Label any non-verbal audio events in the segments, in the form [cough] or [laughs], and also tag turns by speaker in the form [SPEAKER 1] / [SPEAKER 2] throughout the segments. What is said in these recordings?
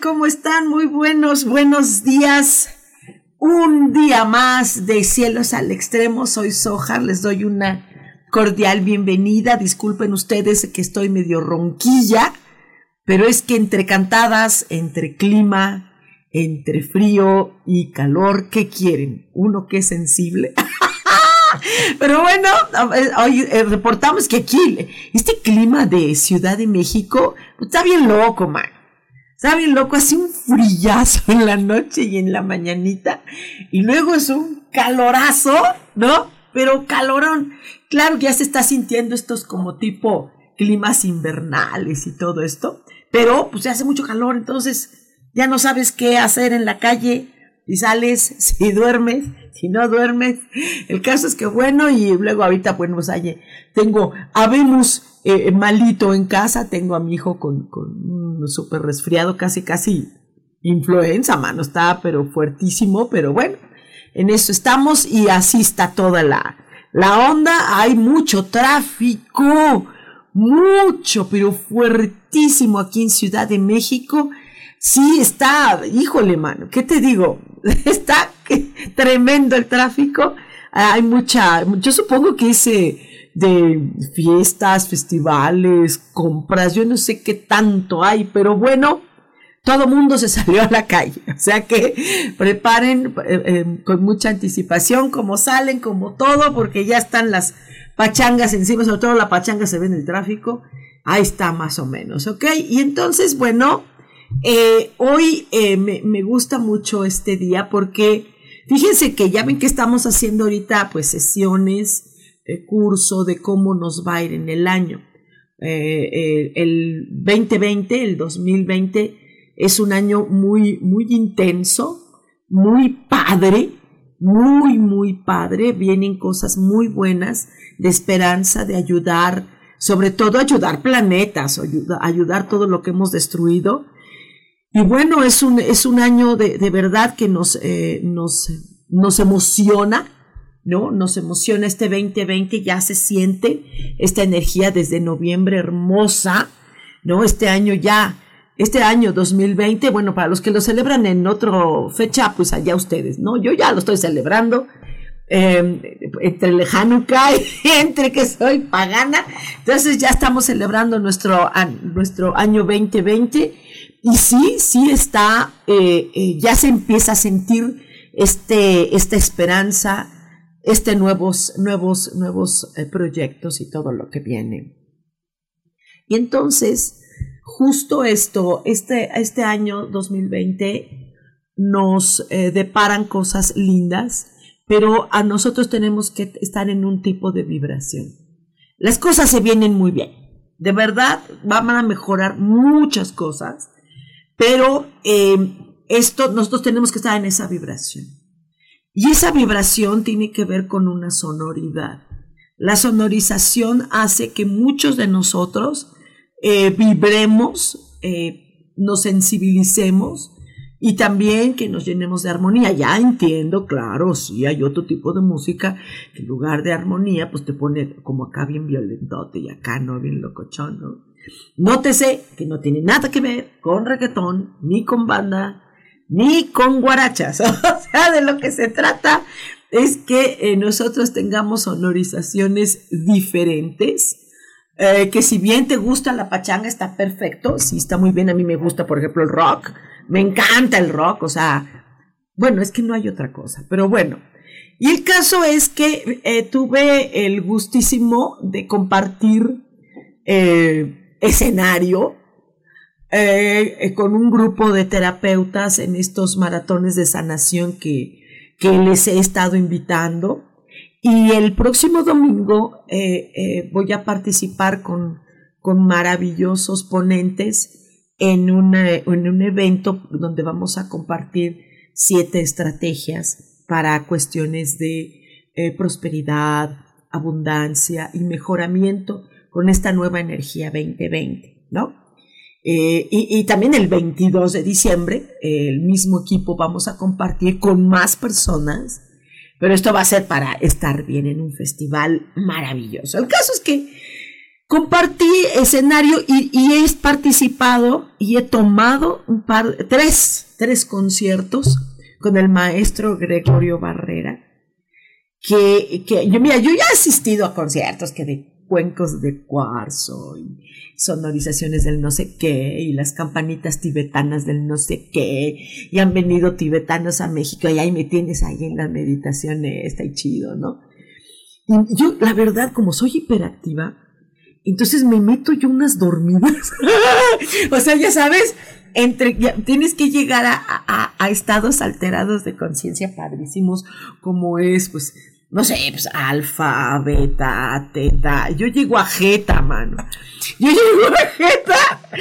[SPEAKER 1] ¿Cómo están? Muy buenos, buenos días. Un día más de Cielos al Extremo. Soy Soja. Les doy una cordial bienvenida. Disculpen ustedes que estoy medio ronquilla, pero es que entre cantadas, entre clima, entre frío y calor, ¿qué quieren? Uno que es sensible. [laughs] Pero bueno, hoy eh, reportamos que aquí, este clima de Ciudad de México, está bien loco, man. Está bien loco, hace un frillazo en la noche y en la mañanita. Y luego es un calorazo, ¿no? Pero calorón. Claro ya se está sintiendo estos como tipo climas invernales y todo esto. Pero pues ya hace mucho calor, entonces ya no sabes qué hacer en la calle. Si sales, [laughs] si duermes, si no duermes. El caso es que bueno, y luego ahorita, pues allí tengo, habemos eh, malito en casa, tengo a mi hijo con, un súper resfriado, casi, casi influenza, mano, está pero fuertísimo, pero bueno, en eso estamos y así está toda la, la onda, hay mucho tráfico, mucho, pero fuertísimo aquí en Ciudad de México. Sí, está, híjole, mano, ¿qué te digo? [laughs] Está tremendo el tráfico. Hay mucha, yo supongo que ese, de fiestas, festivales, compras, yo no sé qué tanto hay, pero bueno, todo mundo se [laughs] salió a la calle. O sea que preparen eh, eh, con mucha anticipación como salen, como todo, porque ya están las pachangas encima, sobre todo la pachanga se ve en el tráfico. Ahí está más o menos, ¿ok? Y entonces, bueno, eh, hoy me, me gusta mucho este día porque fíjense que ya ven que estamos haciendo ahorita pues sesiones curso de cómo nos va a ir en el año. Eh, eh, el 2020, el 2020, es un año muy, muy intenso, muy padre, muy, muy padre. Vienen cosas muy buenas de esperanza, de ayudar, sobre todo ayudar planetas, ayudar, ayudar todo lo que hemos destruido. Y bueno, es un, es un año de, de verdad que nos, eh, nos, nos emociona ¿no? Nos emociona este 2020, ya se siente esta energía desde noviembre hermosa, ¿no? Este año ya, este año 2020, bueno, para los que lo celebran en otra fecha, pues allá ustedes, ¿no? Yo ya lo estoy celebrando. Em, entre el Hanukkah y entre que soy pagana, entonces ya estamos celebrando nuestro, nuestro año 2020 y sí, sí está, eh, eh, ya se empieza a sentir este, esta esperanza, este nuevos, nuevos, nuevos eh, proyectos y todo lo que viene. Y entonces, justo esto, este, este año 2020 nos eh, deparan cosas lindas, pero a nosotros tenemos que estar en un tipo de vibración. Las cosas se vienen muy bien. De verdad, van a mejorar muchas cosas, pero eh, esto, nosotros tenemos que estar en esa vibración. Y esa vibración tiene que ver con una sonoridad. La sonorización hace que muchos de nosotros eh, vibremos, eh, nos sensibilicemos y también que nos llenemos de armonía. Ya entiendo, claro, sí, hay otro tipo de música que en lugar de armonía, pues te pone como acá bien violentote y acá no, bien locochón, ¿no? Nótese que no tiene nada que ver con reggaetón, ni con banda, ni con guarachas. [laughs] O sea, de lo que se trata es que eh, nosotros tengamos sonorizaciones diferentes. Eh, que si bien te gusta la pachanga, está perfecto. Sí, está muy bien. A mí me gusta, por ejemplo, el rock. Me encanta el rock. O sea, bueno, es que no hay otra cosa. Pero bueno. Y el caso es que eh, tuve el gustísimo de compartir escenario eh, con un grupo de terapeutas en estos maratones de sanación que, que les he estado invitando. Y el próximo domingo eh, eh, voy a participar con, con maravillosos ponentes en, en un evento donde vamos a compartir siete estrategias para cuestiones de prosperidad, abundancia y mejoramiento con esta nueva energía 2020, ¿no? Eh, y, también el 22 de diciembre, el mismo equipo vamos a compartir con más personas, pero esto va a ser para estar bien en un festival maravilloso. El caso es que compartí escenario y, he participado y he tomado un par, tres, tres conciertos con el maestro Gregorio Barrera, que, que yo, mira, yo ya he asistido a conciertos que de cuencos de cuarzo y sonorizaciones del no sé qué y las campanitas tibetanas del no sé qué y han venido tibetanos a México y ahí me tienes ahí en la meditación está chido, ¿no? Y yo, la verdad, como soy hiperactiva, entonces me meto yo unas dormidas. [laughs] o sea, ya sabes, entre, tienes que llegar a, a, a estados alterados de conciencia padrísimos, como es, pues, no sé, pues alfa, beta, teta. Yo llego a jeta, mano. Yo llego a jeta. [laughs]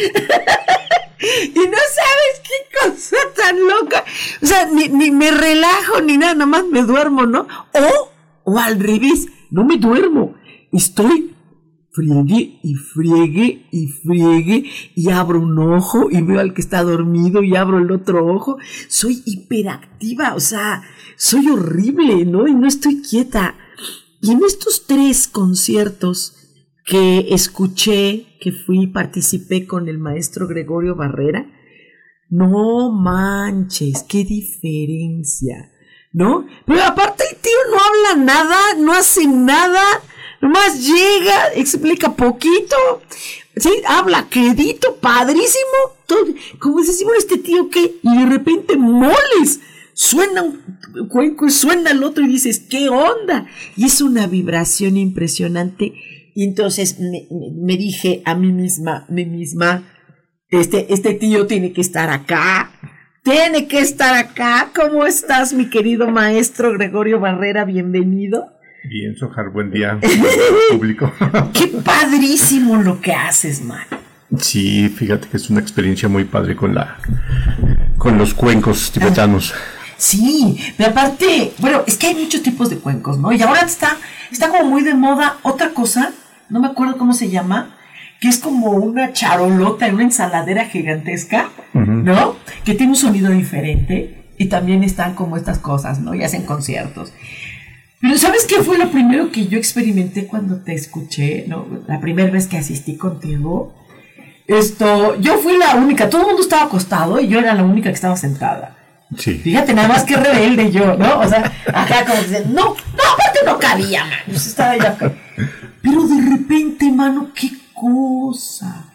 [SPEAKER 1] y no sabes qué cosa tan loca. O sea, ni, ni me relajo ni nada, nada más me duermo, ¿no? O, o al revés, no me duermo. Estoy friegue y friegue y friegue y abro un ojo y veo al que está dormido y abro el otro ojo. Soy hiperactiva, o sea, soy horrible, ¿no? Y no estoy quieta. Y en estos tres conciertos que escuché, que fui, participé con el maestro Gregorio Barrera, no manches, qué diferencia, ¿no? Pero aparte el tío no habla nada, no hace nada, nomás llega, explica poquito, ¿sí? Habla quedito, padrísimo, todo, como decimos este tío que, y de repente moles, suena un cuenco, suena el otro y dices, ¿qué onda? Y es una vibración impresionante. Y entonces me, dije a mí misma, mí misma, este, este tío tiene que estar acá, tiene que estar acá. ¿Cómo estás, mi querido maestro Gregorio Barrera? Bienvenido.
[SPEAKER 2] Bien, Sojar, buen día, [laughs] público. [laughs]
[SPEAKER 1] Qué padrísimo lo que haces, man.
[SPEAKER 2] Sí, fíjate que es una experiencia muy padre con la con los cuencos tibetanos.
[SPEAKER 1] Sí, pero aparte, bueno, es que hay muchos tipos de cuencos, ¿no? Y ahora está, está como muy de moda otra cosa, no me acuerdo cómo se llama, que es como una charolota, una ensaladera gigantesca, ¿no? Que tiene un sonido diferente y también están como estas cosas, ¿no? Y hacen conciertos. Pero ¿sabes qué fue lo primero que yo experimenté cuando te escuché, ¿no? La primera vez que asistí contigo. Esto, yo fui la única, todo el mundo estaba acostado y yo era la única que estaba sentada. Fíjate, nada más que rebelde yo, ¿no? O sea, acá como dicen, no, no, aparte no cabía, mano. Pues estaba ya Pero de repente, mano, qué cosa.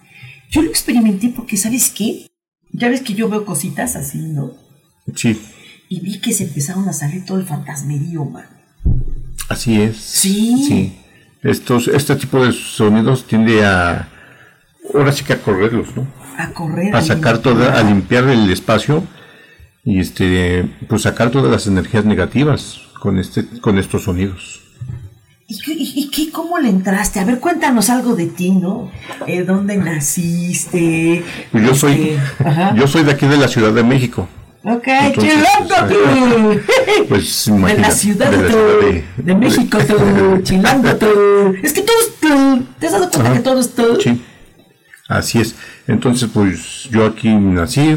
[SPEAKER 1] Yo lo experimenté porque, ¿sabes qué? Ya ves que yo veo cositas así, ¿no?
[SPEAKER 2] Sí.
[SPEAKER 1] Y vi que se empezaron a salir todo el fantasmerío, mano.
[SPEAKER 2] Así es.
[SPEAKER 1] Sí.
[SPEAKER 2] Sí. Estos, este tipo de sonidos tiende a. Ahora sí que a correrlos, ¿no?
[SPEAKER 1] A correr.
[SPEAKER 2] A sacar todo, a limpiar el espacio y este pues sacar todas las energías negativas con este con estos sonidos.
[SPEAKER 1] ¿Y, qué, cómo le entraste? A ver, cuéntanos algo de ti, ¿no? Eh, ¿Dónde naciste?
[SPEAKER 2] Yo soy este, yo soy de aquí de la Ciudad de México.
[SPEAKER 1] Ok, chilango tú.
[SPEAKER 2] Pues [laughs]
[SPEAKER 1] de la ciudad, de, de, México tú, [laughs] chilango tú. Es que todo es tú. ¿Te has dado cuenta que todo es tú?
[SPEAKER 2] Sí. Así es. Entonces, pues yo aquí nací.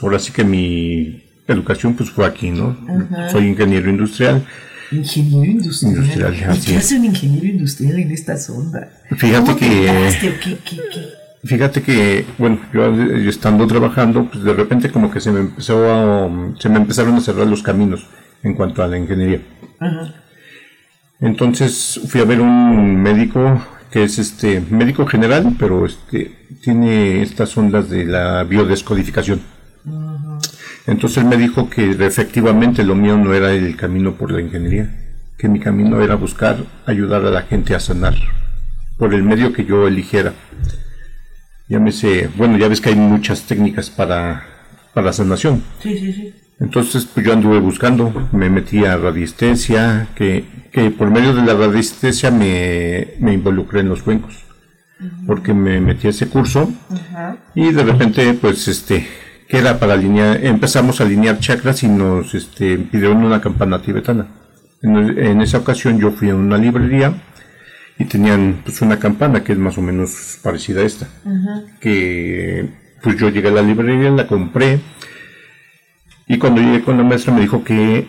[SPEAKER 2] Ahora sí que mi educación pues fue aquí, ¿no? Soy ingeniero industrial.
[SPEAKER 1] Ingeniero industrial. ¿Y qué hace un ingeniero industrial en estas ondas?
[SPEAKER 2] Fíjate que. Fíjate que, bueno, yo estando trabajando, pues de repente como que se me empezó a, se me empezaron a cerrar los caminos en cuanto a la ingeniería. Entonces fui a ver un médico que es este médico general, pero este tiene estas ondas de la biodescodificación. Entonces él me dijo que efectivamente lo mío no era el camino por la ingeniería, que mi camino era buscar ayudar a la gente a sanar por el medio que yo eligiera. Llámese, bueno, ya ves que hay muchas técnicas para, para sanación.
[SPEAKER 1] Sí, sí, sí.
[SPEAKER 2] Entonces, pues yo anduve buscando, me metí a radiestesia, que, que por medio de la radiestesia me, me involucré en los cuencos, porque me metí a ese curso y de repente, pues, este, que era para alinear, empezamos a alinear chakras y nos, este, pidieron una campana tibetana. En, en esa ocasión yo fui a una librería y tenían, pues, una campana que es más o menos parecida a esta, que, pues, yo llegué a la librería, la compré, y cuando llegué con la maestra me dijo que,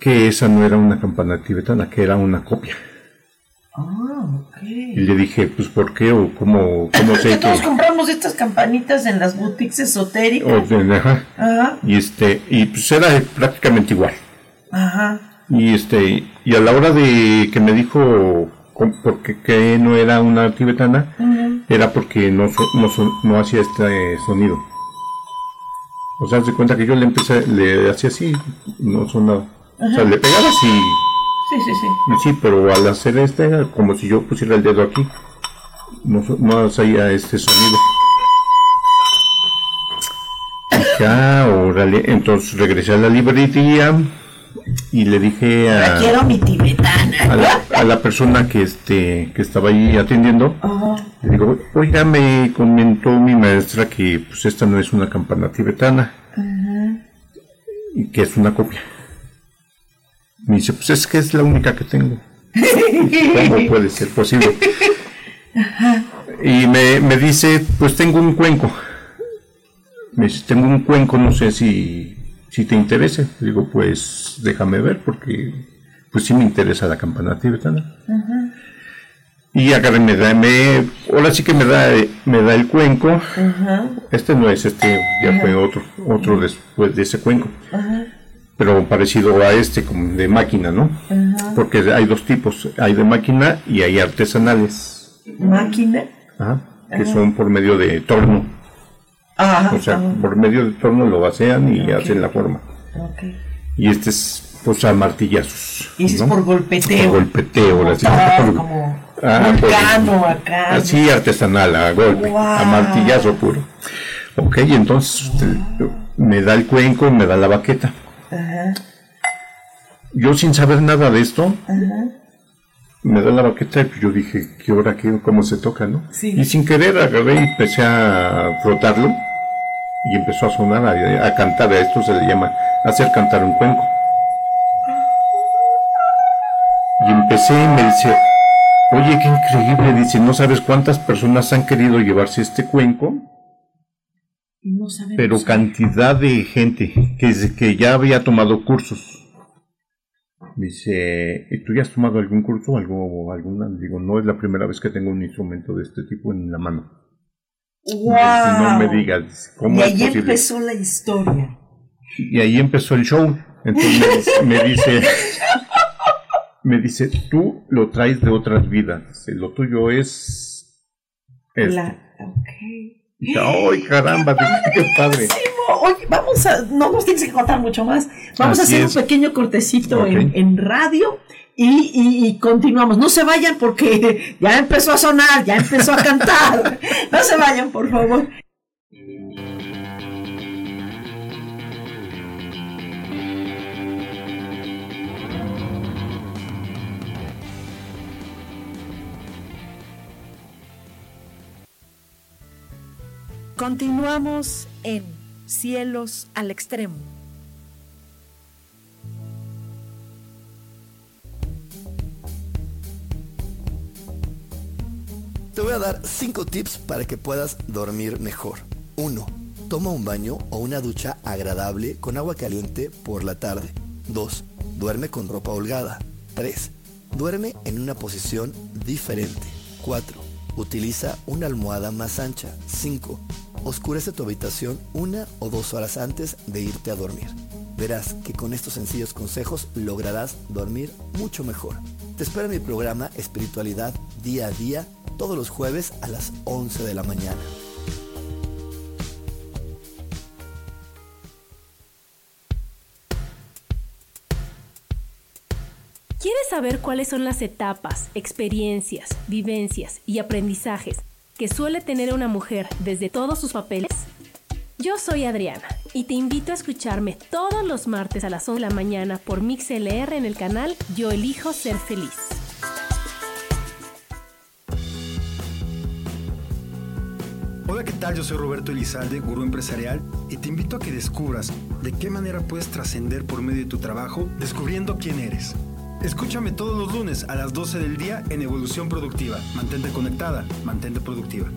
[SPEAKER 2] que esa no era una campana tibetana, que era una copia.
[SPEAKER 1] Ah, ok.
[SPEAKER 2] Y le dije, pues, ¿por qué? O cómo, cómo [laughs] sé
[SPEAKER 1] Que todos compramos estas campanitas en las boutiques esotéricas.
[SPEAKER 2] de- ajá.
[SPEAKER 1] Ajá,
[SPEAKER 2] Y este, y pues era prácticamente igual.
[SPEAKER 1] ajá.
[SPEAKER 2] Y este, y a la hora de que me dijo porque que no era una tibetana, era porque no, so- no, son- no hacía este sonido. O sea, se cuenta que yo le empecé, le hacía así, no sonaba. O sea, le pegaba así,
[SPEAKER 1] Sí, sí, sí.
[SPEAKER 2] sí, pero al hacer este, era como si yo pusiera el dedo aquí, no, so- no hacía este sonido. Ah, órale. Entonces regresé a la librería y le dije
[SPEAKER 1] La
[SPEAKER 2] a,
[SPEAKER 1] quiero mi tibetana.
[SPEAKER 2] a la, a la persona que este que estaba ahí atendiendo,
[SPEAKER 1] Ajá.
[SPEAKER 2] le digo, oiga, me comentó mi maestra que pues esta no es una campana tibetana y que es una copia. Me dice, pues es que es la única que tengo. ¿Cómo puede ser posible? Y me, me dice, pues tengo un cuenco. Me dice, tengo un cuenco, no sé si, si te interesa. Digo, pues déjame ver porque pues sí me interesa la campana tibetana. Y agarré, me da, me, ahora sí que me da, me da el cuenco. Este no es, este ya fue otro, otro después de ese cuenco. Pero parecido a este, como de máquina, ¿no? Porque hay dos tipos, hay de máquina y hay artesanales,
[SPEAKER 1] Máquina.
[SPEAKER 2] Ajá, que son por medio de torno.
[SPEAKER 1] Ajá.
[SPEAKER 2] O sea, por medio de torno lo vacían y hacen la forma. Y este es, pues, a martillazos.
[SPEAKER 1] Y es por golpeteo.
[SPEAKER 2] Por golpeteo.
[SPEAKER 1] Ah,
[SPEAKER 2] Por-
[SPEAKER 1] como
[SPEAKER 2] Ah, por-
[SPEAKER 1] vulcano acá.
[SPEAKER 2] Así artesanal, a golpe, a martillazo puro. Ok, entonces este, me da el cuenco, me da la baqueta.
[SPEAKER 1] Ajá.
[SPEAKER 2] Yo sin saber nada de esto, me da la baqueta y pues yo dije, ¿qué hora, qué, cómo se toca, no?
[SPEAKER 1] Sí.
[SPEAKER 2] Y sin querer agarré y empecé a frotarlo y empezó a sonar, a, a cantar, a esto se le llama hacer cantar un cuenco. Empecé y me dice, oye, qué increíble, dice, no sabes cuántas personas han querido llevarse este cuenco,
[SPEAKER 1] Y no sabemos.
[SPEAKER 2] pero cantidad de gente que, que ya había tomado cursos. Dice, ¿y tú ya has tomado algún curso algo alguna? Digo, no es la primera vez que tengo un instrumento de este tipo en la mano.
[SPEAKER 1] Wow.
[SPEAKER 2] No me digas, dice, ¿cómo
[SPEAKER 1] y
[SPEAKER 2] es
[SPEAKER 1] ahí empezó la historia.
[SPEAKER 2] Y ahí empezó el show. Entonces me dice, me dice, [laughs] me dice, tú lo traes de otras vidas. Lo tuyo es esto.
[SPEAKER 1] La.
[SPEAKER 2] Y ¡ay, caramba! ¡Qué padre!
[SPEAKER 1] Oye, vamos a, no nos tienes que contar mucho más. Vamos a hacer
[SPEAKER 2] es.
[SPEAKER 1] un pequeño cortecito en, en radio y, y- y continuamos. No se vayan porque [laughs] ya empezó a sonar, ya empezó a cantar. [laughs] No se vayan, por favor. Continuamos en Cielos al Extremo.
[SPEAKER 3] Te voy a dar 5 tips para que puedas dormir mejor. 1. Toma un baño o una ducha agradable con agua caliente por la tarde. 2. Duerme con ropa holgada. 3. Duerme en una posición diferente. 4. Utiliza una almohada más ancha. 5. Oscurece tu habitación una o dos horas antes de irte a dormir. Verás que con estos sencillos consejos lograrás dormir mucho mejor. Te espera mi programa Espiritualidad Día a Día todos los jueves a las 11 de la mañana.
[SPEAKER 4] ¿Quieres saber cuáles son las etapas, experiencias, vivencias y aprendizajes que suele tener una mujer desde todos sus papeles? Yo soy Adriana y te invito a escucharme todos los martes a las 11 de la mañana por MixLR en el canal Yo Elijo Ser Feliz.
[SPEAKER 5] Hola, ¿qué tal? Yo soy Roberto Elizalde, gurú empresarial, y te invito a que descubras de qué manera puedes trascender por medio de tu trabajo descubriendo quién eres. Escúchame todos los lunes a las 12 del día en Evolución Productiva. Mantente conectada, mantente productiva.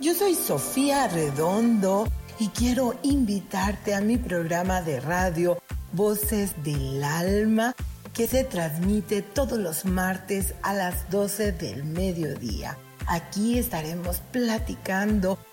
[SPEAKER 1] Yo soy Sofía Redondo y quiero invitarte a mi programa de radio Voces del Alma que se transmite todos los martes a las 12 del mediodía. Aquí estaremos platicando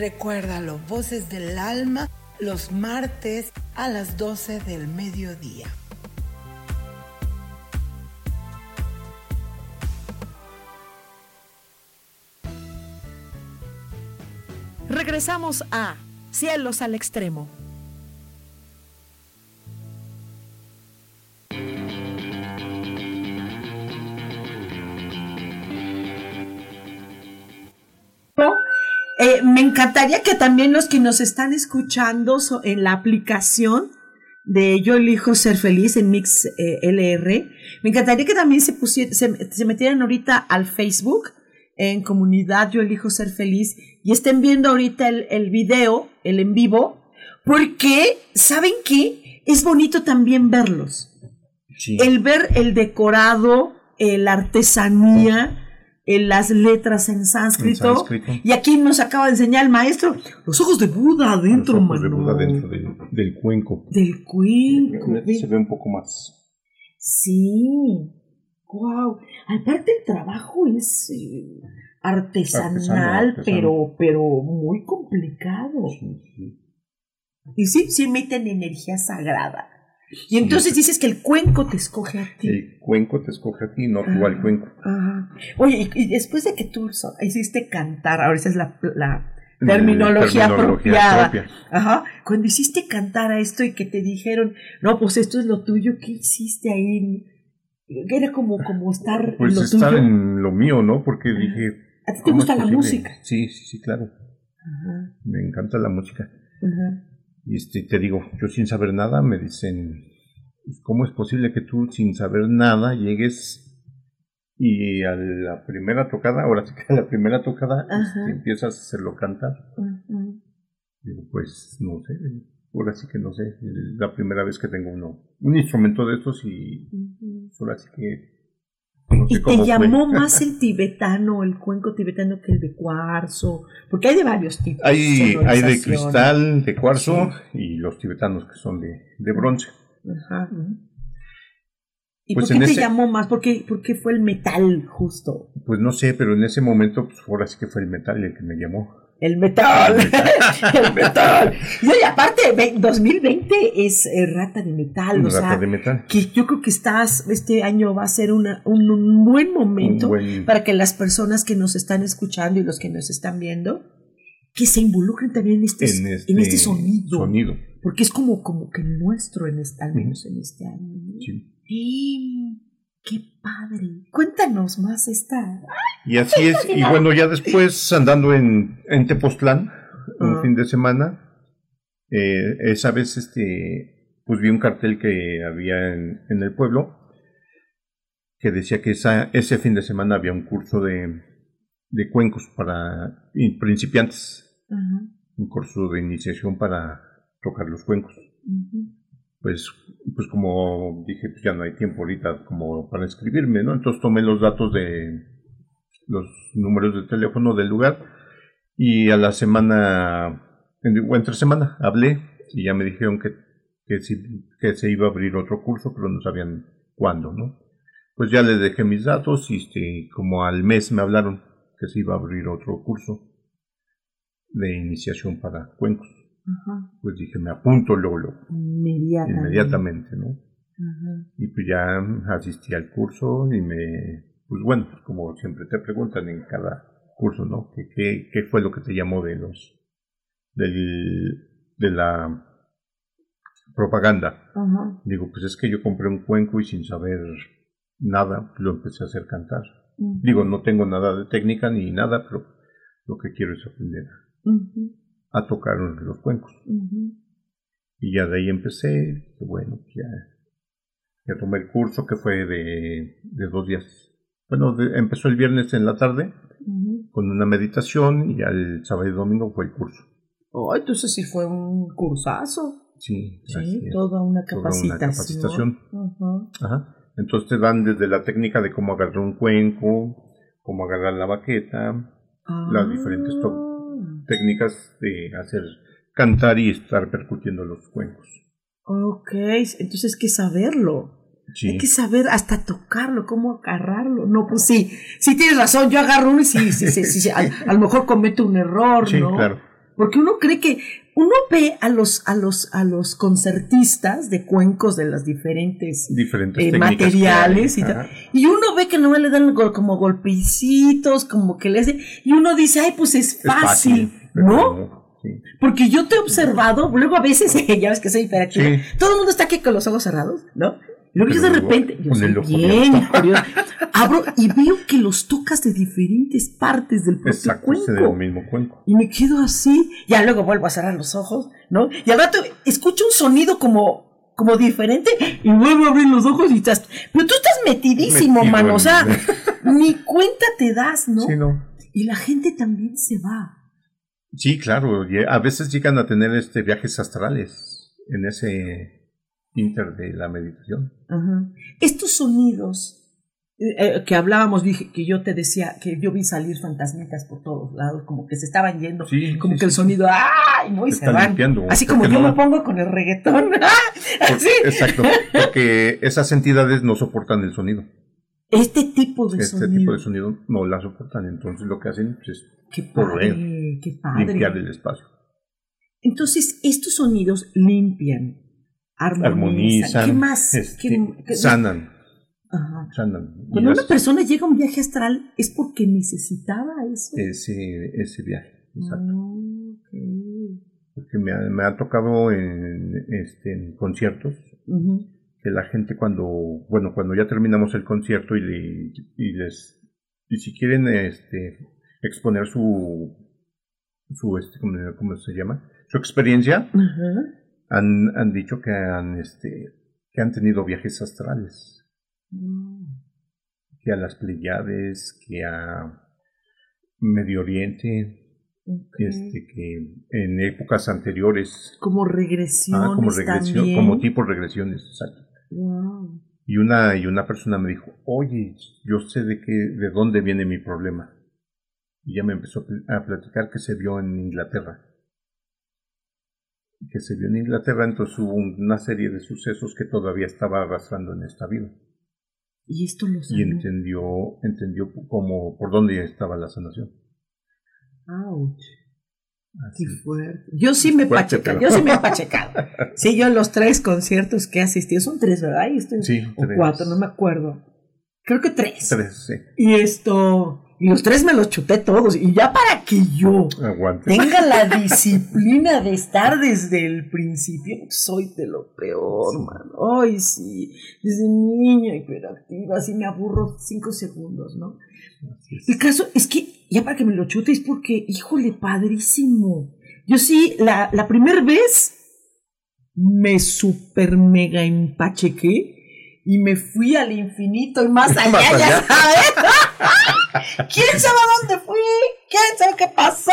[SPEAKER 1] Recuérdalo, Voces del Alma, los martes a las 12 del mediodía.
[SPEAKER 6] Regresamos a Cielos al Extremo.
[SPEAKER 1] Eh, me encantaría que también los que nos están escuchando en la aplicación de Yo elijo ser feliz en Mix eh, LR, me encantaría que también se, se, metieran ahorita al Facebook en comunidad Yo elijo ser feliz y estén viendo ahorita el, el video, el en vivo, porque saben que es bonito también verlos. El ver el decorado, la artesanía en las letras en sánscrito, Y aquí nos acaba de enseñar el maestro los ojos de Buda adentro, los ojos
[SPEAKER 2] de Buda dentro del cuenco.
[SPEAKER 1] Del cuenco.
[SPEAKER 2] Se ve un poco más.
[SPEAKER 1] Sí. Wow. Aparte el trabajo es eh, artesanal, pero, pero muy complicado. Y sí, sí emiten energía sagrada. Y entonces dices que el cuenco te escoge a ti.
[SPEAKER 2] El cuenco te escoge a ti, no tú al cuenco.
[SPEAKER 1] Oye, y, después de que tú hiciste cantar, ahora esa es la, la terminología, apropiada. Ajá. Cuando hiciste cantar a esto y que te dijeron, no, pues esto es lo tuyo, ¿qué hiciste ahí? Era como, como estar
[SPEAKER 2] pues
[SPEAKER 1] en lo
[SPEAKER 2] estar en lo mío, ¿no? Porque dije...
[SPEAKER 1] ¿A ti te gusta la música?
[SPEAKER 2] Sí, sí, sí, claro. Me encanta la música. Ajá. Y este, te digo, yo sin saber nada me dicen, ¿cómo es posible que tú sin saber nada llegues y a la primera tocada, ahora sí que a la primera tocada este, empiezas a hacerlo cantar? Digo, pues no sé, ahora sí que no sé, es la primera vez que tengo uno, un instrumento de estos y ahora sí que
[SPEAKER 1] ¿Y te llamó [laughs] más el tibetano, el cuenco tibetano que el de cuarzo? Porque hay de varios tipos.
[SPEAKER 2] Hay, hay de cristal, de cuarzo y los tibetanos que son de, de bronce. Ajá.
[SPEAKER 1] ¿Y pues por qué te llamó más? ¿Por qué, ¿Por qué, fue el metal justo?
[SPEAKER 2] Pues no sé, pero en ese momento, pues ahora sí que fue el metal el que me llamó.
[SPEAKER 1] El metal. el metal. [laughs] Y aparte, 2020 es eh, rata de metal. o sea, Que yo creo que estás, este año va a ser una, un, buen momento para que las personas que nos están escuchando y los que nos están viendo, que se involucren también en este, en este, este sonido. Porque es como, como que nuestro, en este, al menos en este año. Sí. ¡Qué padre! Cuéntanos más esta.
[SPEAKER 2] Y así es, y bueno, ya después [laughs] andando en, en Tepoztlán, un ah. fin de semana, eh, esa vez este, pues vi un cartel que había en, en el pueblo que decía que esa, ese fin de semana había un curso de, de cuencos para principiantes, un curso de iniciación para tocar los cuencos pues, pues como dije, pues ya no hay tiempo ahorita como para escribirme, ¿no? Entonces tomé los datos de los números de teléfono del lugar y a la semana, entre semana, hablé y ya me dijeron que, que, se iba a abrir otro curso, pero no sabían cuándo, ¿no? pues ya le dejé mis datos y este, como al mes me hablaron que se iba a abrir otro curso de iniciación para cuencos. Pues dije, me apunto luego, luego,
[SPEAKER 1] Inmediatamente.
[SPEAKER 2] inmediatamente, ¿no?
[SPEAKER 1] Ajá.
[SPEAKER 2] Y pues ya asistí al curso y me, pues bueno, como siempre te preguntan en cada curso, ¿no? ¿Qué, qué, qué fue lo que te llamó de los, del, de la propaganda?
[SPEAKER 1] Ajá.
[SPEAKER 2] Digo, pues es que yo compré un cuenco y sin saber nada lo empecé a hacer cantar. Digo, no tengo nada de técnica ni nada, pero lo que quiero es aprender. A tocar los cuencos. Y ya de ahí empecé, bueno, ya, ya tomé el curso que fue de, de dos días. Bueno, de- empezó el viernes en la tarde con una meditación y ya el sábado y domingo fue el curso.
[SPEAKER 1] Oh, entonces sí fue un cursazo.
[SPEAKER 2] Sí,
[SPEAKER 1] Sí, toda una
[SPEAKER 2] Toda una
[SPEAKER 1] capacitación.
[SPEAKER 2] capacitación.
[SPEAKER 1] Ajá.
[SPEAKER 2] Ajá. Entonces te dan desde la técnica de cómo agarrar un cuenco, cómo agarrar la baqueta, las diferentes to-
[SPEAKER 1] Ah,
[SPEAKER 2] técnicas de hacer cantar y estar percutiendo los cuencos.
[SPEAKER 1] Ok, entonces hay que saberlo.
[SPEAKER 2] Sí,
[SPEAKER 1] Hay que saber hasta tocarlo, cómo agarrarlo. No, pues sí, sí tienes razón, yo agarro uno y sí, sí, sí, sí, sí, a, a lo mejor cometo un error,
[SPEAKER 2] sí,
[SPEAKER 1] ¿no?
[SPEAKER 2] claro.
[SPEAKER 1] Porque uno cree que, uno ve a los, a los, a los concertistas de cuencos de las diferentes
[SPEAKER 2] Diferentes
[SPEAKER 1] eh, materiales y tal. Y uno ve que no le dan como golpecitos, como que le hace, y uno dice, ay, pues es
[SPEAKER 2] Es
[SPEAKER 1] fácil, ¿no?
[SPEAKER 2] Sí.
[SPEAKER 1] Porque yo te he observado, luego a veces, [laughs] ya ves que soy hiperactiva,
[SPEAKER 2] Sí.
[SPEAKER 1] todo el mundo está aquí con los ojos cerrados, ¿no? Y luego yo de repente, yo soy bien curiosa, abro y veo que los tocas de diferentes partes del propio
[SPEAKER 2] Exacto,
[SPEAKER 1] cuenco.
[SPEAKER 2] el mismo cuenco.
[SPEAKER 1] Y me quedo así, ya luego vuelvo a cerrar los ojos, ¿no? Y al rato escucho un sonido como, como diferente y vuelvo a abrir los ojos y estás... Pero tú estás metidísimo,
[SPEAKER 2] Metido
[SPEAKER 1] mano, o sea, ni cuenta te das, ¿no?
[SPEAKER 2] Sí, no.
[SPEAKER 1] Y la gente también se va.
[SPEAKER 2] Sí, claro. A veces llegan a tener este viajes astrales en ese inter de la meditación.
[SPEAKER 1] Estos sonidos eh, eh, que hablábamos, dije que yo te decía que yo vi salir fantasmitas por todos lados, como que se estaban yendo,
[SPEAKER 2] Sí,
[SPEAKER 1] como
[SPEAKER 2] sí,
[SPEAKER 1] que el sonido, ¡ay! ¿no? Y
[SPEAKER 2] Se
[SPEAKER 1] se van.
[SPEAKER 2] limpiando,
[SPEAKER 1] Así como yo
[SPEAKER 2] no-
[SPEAKER 1] me pongo con el reggaetón. [laughs] ¡ah! Así.
[SPEAKER 2] Exacto. Porque esas entidades no soportan el sonido.
[SPEAKER 1] Este tipo de
[SPEAKER 2] Este
[SPEAKER 1] sonido.
[SPEAKER 2] tipo de sonido no la soportan. Entonces lo que hacen es
[SPEAKER 1] Qué
[SPEAKER 2] Correr.
[SPEAKER 1] padre, qué padre.
[SPEAKER 2] limpiar el espacio.
[SPEAKER 1] Entonces, estos sonidos limpian, armonizan. ¿Qué más?
[SPEAKER 2] este,
[SPEAKER 1] ¿Qué- qué-
[SPEAKER 2] sanan.
[SPEAKER 1] Ajá.
[SPEAKER 2] sanan.
[SPEAKER 1] Cuando una persona llega a un viaje astral es porque necesitaba eso.
[SPEAKER 2] ese, ese viaje. Exacto.
[SPEAKER 1] Ah, ok.
[SPEAKER 2] Porque me ha, me ha tocado en, este, en conciertos
[SPEAKER 1] Ujú.
[SPEAKER 2] que la gente cuando, bueno, cuando ya terminamos el concierto y, le- y les, y si quieren, este, exponer su, su, este, ¿cómo, se llama? Su experiencia,
[SPEAKER 1] Ajá.
[SPEAKER 2] Han, han dicho que han, este, que han tenido viajes astrales,
[SPEAKER 1] Mm.
[SPEAKER 2] que a las Pleiades, que a Medio Oriente, este, que en épocas anteriores,
[SPEAKER 1] Como regresiones
[SPEAKER 2] ah, como regresión,
[SPEAKER 1] también.
[SPEAKER 2] como tipo regresiones, exacto.
[SPEAKER 1] Wow.
[SPEAKER 2] Y una, y una persona me dijo, oye, yo sé de qué, de dónde viene mi problema. Y ya me empezó a platicar que se vio en Inglaterra. Que se vio en Inglaterra, entonces hubo una serie de sucesos que todavía estaba arrastrando en esta vida.
[SPEAKER 1] Y esto lo
[SPEAKER 2] Y
[SPEAKER 1] sanó.
[SPEAKER 2] entendió, entendió como por dónde estaba la sanación.
[SPEAKER 1] Ouch.
[SPEAKER 2] Así.
[SPEAKER 1] Qué fuerte. Yo sí me he pachecado.
[SPEAKER 2] pero-
[SPEAKER 1] Yo sí me he pachecado. Sí, yo los tres conciertos que he asistido, son tres, ¿verdad? Y estoy-
[SPEAKER 2] Sí,
[SPEAKER 1] o
[SPEAKER 2] tres.
[SPEAKER 1] cuatro, no me acuerdo. Creo que tres.
[SPEAKER 2] Tres, sí.
[SPEAKER 1] Y esto, y los tres me los chuté todos. Y ya para que yo
[SPEAKER 2] Aguante.
[SPEAKER 1] tenga la [laughs] disciplina de estar desde el principio, soy de lo peor, mano. Ay, sí, desde niña hiperactiva, así me aburro cinco segundos, ¿no? El caso es que, ya para que me lo chute, es porque, híjole, padrísimo. Yo sí, la, la primera vez me super mega empachequé y me fui al infinito y más [laughs] allá,
[SPEAKER 2] Más
[SPEAKER 1] ya sabes. [laughs] ¿Quién sabe dónde fui? ¿Quién sabe qué pasó?